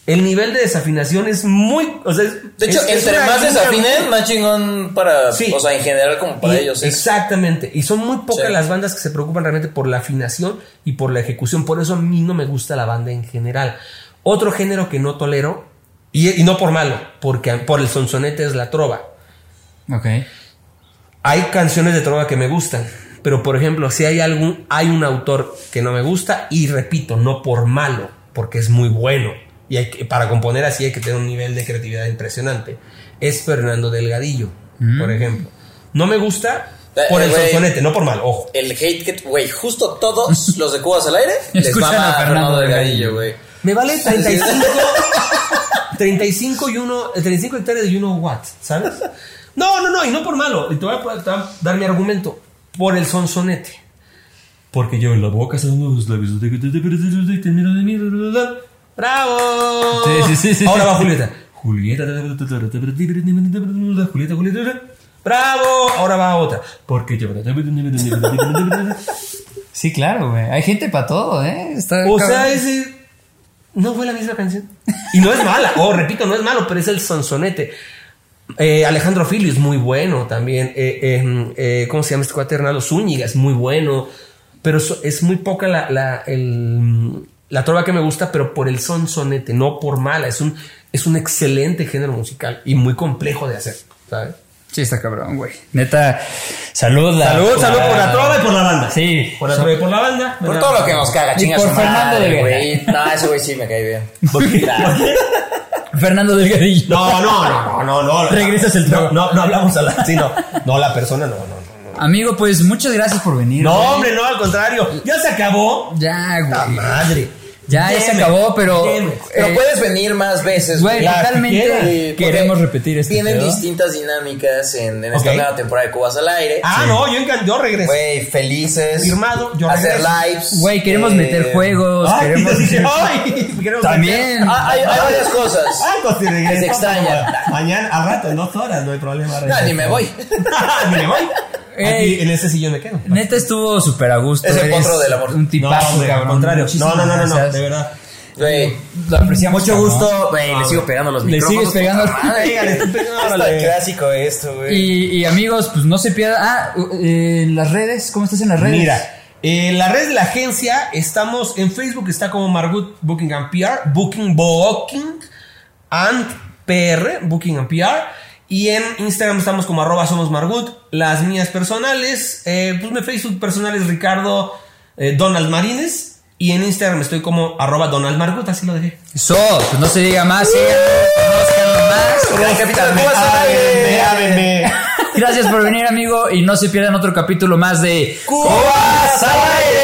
[SPEAKER 2] el nivel de desafinación es muy, o sea, es-
[SPEAKER 3] De hecho,
[SPEAKER 2] es-
[SPEAKER 3] entre más desafinen, más chingón para.
[SPEAKER 2] Sí.
[SPEAKER 3] O sea, en general, como para
[SPEAKER 2] y-
[SPEAKER 3] ellos.
[SPEAKER 2] Exactamente. Y son muy pocas
[SPEAKER 3] Sí.
[SPEAKER 2] las bandas que se preocupan realmente por la afinación y por la ejecución. Por eso a mí no me gusta la banda en general. Otro género que no tolero, y, y no por malo, porque por el sonsonete es la trova.
[SPEAKER 1] Ok.
[SPEAKER 2] Hay canciones de trova que me gustan. Pero por ejemplo, si hay algún, hay un autor que no me gusta, y repito, no por malo, porque es muy bueno. Y hay que- para componer así hay que tener un nivel de creatividad impresionante. Es Fernando Delgadillo, por ejemplo. No me gusta
[SPEAKER 3] Eh,
[SPEAKER 2] por el sonsonete, no por malo, ojo.
[SPEAKER 3] el hate que. Güey, justo todos los de Cubas al aire (laughs) les mama
[SPEAKER 1] a Fernando. Delgadillo,
[SPEAKER 3] güey.
[SPEAKER 2] Me vale 35, (laughs) 35 y uno, 35 hectáreas y uno watts, ¿sabes? No, no, no, y no por malo. Y te voy a, te voy a dar mi argumento. Por el sonsonete. Porque yo en la boca son los labios de ¡Bravo!
[SPEAKER 1] Sí, sí, sí.
[SPEAKER 2] Ahora va Julieta. Julieta. Julieta, Julieta. ¡Bravo! Ahora va otra. Porque yo.
[SPEAKER 1] Sí, claro, güey. Hay gente para todo, ¿eh? Está
[SPEAKER 2] O sea, ese. No fue la misma canción. Y no es mala, o repito, no es malo, pero es el sonsonete. Eh, Alejandro Filio es muy bueno también. Eh, eh, ¿Cómo se llama este cuate? Hernando Zúñiga es muy bueno. Pero es muy poca la, la, la trova que me gusta, pero por el sonsonete, no por mala. Es un, es un excelente género musical y muy complejo de hacer, ¿sabes?
[SPEAKER 1] Sí, está cabrón, güey. Neta, salud. la-
[SPEAKER 2] Salud, salud por la trova y por la banda.
[SPEAKER 1] Sí.
[SPEAKER 2] Por la trova y por la banda.
[SPEAKER 3] Por todo lo que nos caga,
[SPEAKER 1] Y
[SPEAKER 3] chinga
[SPEAKER 1] por
[SPEAKER 3] su
[SPEAKER 1] Fernando
[SPEAKER 3] güey. No, ese güey sí me cae bien. (laughs)
[SPEAKER 1] Fernando Delgadillo.
[SPEAKER 2] No, no, no, no, no.
[SPEAKER 1] Regresas el trago.
[SPEAKER 2] no, no hablamos a la. Sí, no. No, la persona no, no, no.
[SPEAKER 1] Amigo, pues muchas gracias por venir.
[SPEAKER 2] No,
[SPEAKER 1] güey.
[SPEAKER 2] hombre, no, al contrario. Ya se acabó.
[SPEAKER 1] Ya,
[SPEAKER 2] La
[SPEAKER 1] güey.
[SPEAKER 2] madre.
[SPEAKER 1] Ya, ya se acabó, pero.
[SPEAKER 2] deme.
[SPEAKER 3] Pero
[SPEAKER 1] eh,
[SPEAKER 3] puedes venir más veces,
[SPEAKER 1] Güey, totalmente queremos repetir este
[SPEAKER 3] Tienen
[SPEAKER 1] pedo.
[SPEAKER 3] distintas dinámicas en, en esta nueva temporada de Cubas al aire.
[SPEAKER 2] Ah, no, yo yo regreso.
[SPEAKER 3] Güey, felices.
[SPEAKER 2] Firmado, yo
[SPEAKER 3] Hacer
[SPEAKER 2] regreso.
[SPEAKER 3] lives.
[SPEAKER 1] Güey, queremos
[SPEAKER 3] eh,
[SPEAKER 1] meter juegos.
[SPEAKER 2] Ay,
[SPEAKER 1] queremos.
[SPEAKER 2] ay, queremos
[SPEAKER 1] También.
[SPEAKER 3] Ah, hay, hay varias cosas.
[SPEAKER 2] Ah, pues si regreso,
[SPEAKER 3] Que se extraña.
[SPEAKER 2] Mañana, al rato, en dos horas, no hay problema.
[SPEAKER 3] No, ni me voy. (laughs)
[SPEAKER 2] ni me voy. Aquí, en ese sillón me quedo.
[SPEAKER 1] Neta estuvo súper a gusto.
[SPEAKER 3] Es el
[SPEAKER 1] eres
[SPEAKER 3] potro del amor.
[SPEAKER 1] Un
[SPEAKER 2] No,
[SPEAKER 1] tipazo,
[SPEAKER 2] hombre, al contrario. No, no, no, no, no, de verdad.
[SPEAKER 3] Güey,
[SPEAKER 1] Lo apreciamos.
[SPEAKER 3] mucho gusto, güey, le sigo pegando los
[SPEAKER 1] Le
[SPEAKER 3] micrófonos.
[SPEAKER 1] sigues (laughs)
[SPEAKER 2] le estoy pegando,
[SPEAKER 3] Hasta
[SPEAKER 2] órale.
[SPEAKER 3] clásico esto, güey.
[SPEAKER 1] Y, y amigos, pues no se pierdan. Ah, eh, las redes, ¿cómo estás en las redes?
[SPEAKER 2] Mira, en la red de la agencia estamos en Facebook, está como Margut Booking and PR, Booking Booking and PR, Booking and PR. Y en Instagram estamos como arroba somos Margut. Las mías personales, eh, pues mi Facebook personal es Ricardo eh, Donald Marines. Y en Instagram estoy como arroba Donald Margut, así lo dejé.
[SPEAKER 1] Eso, pues no se diga más. Gracias por venir, amigo, y no se pierdan otro capítulo más de
[SPEAKER 3] ¡Cubas al aire!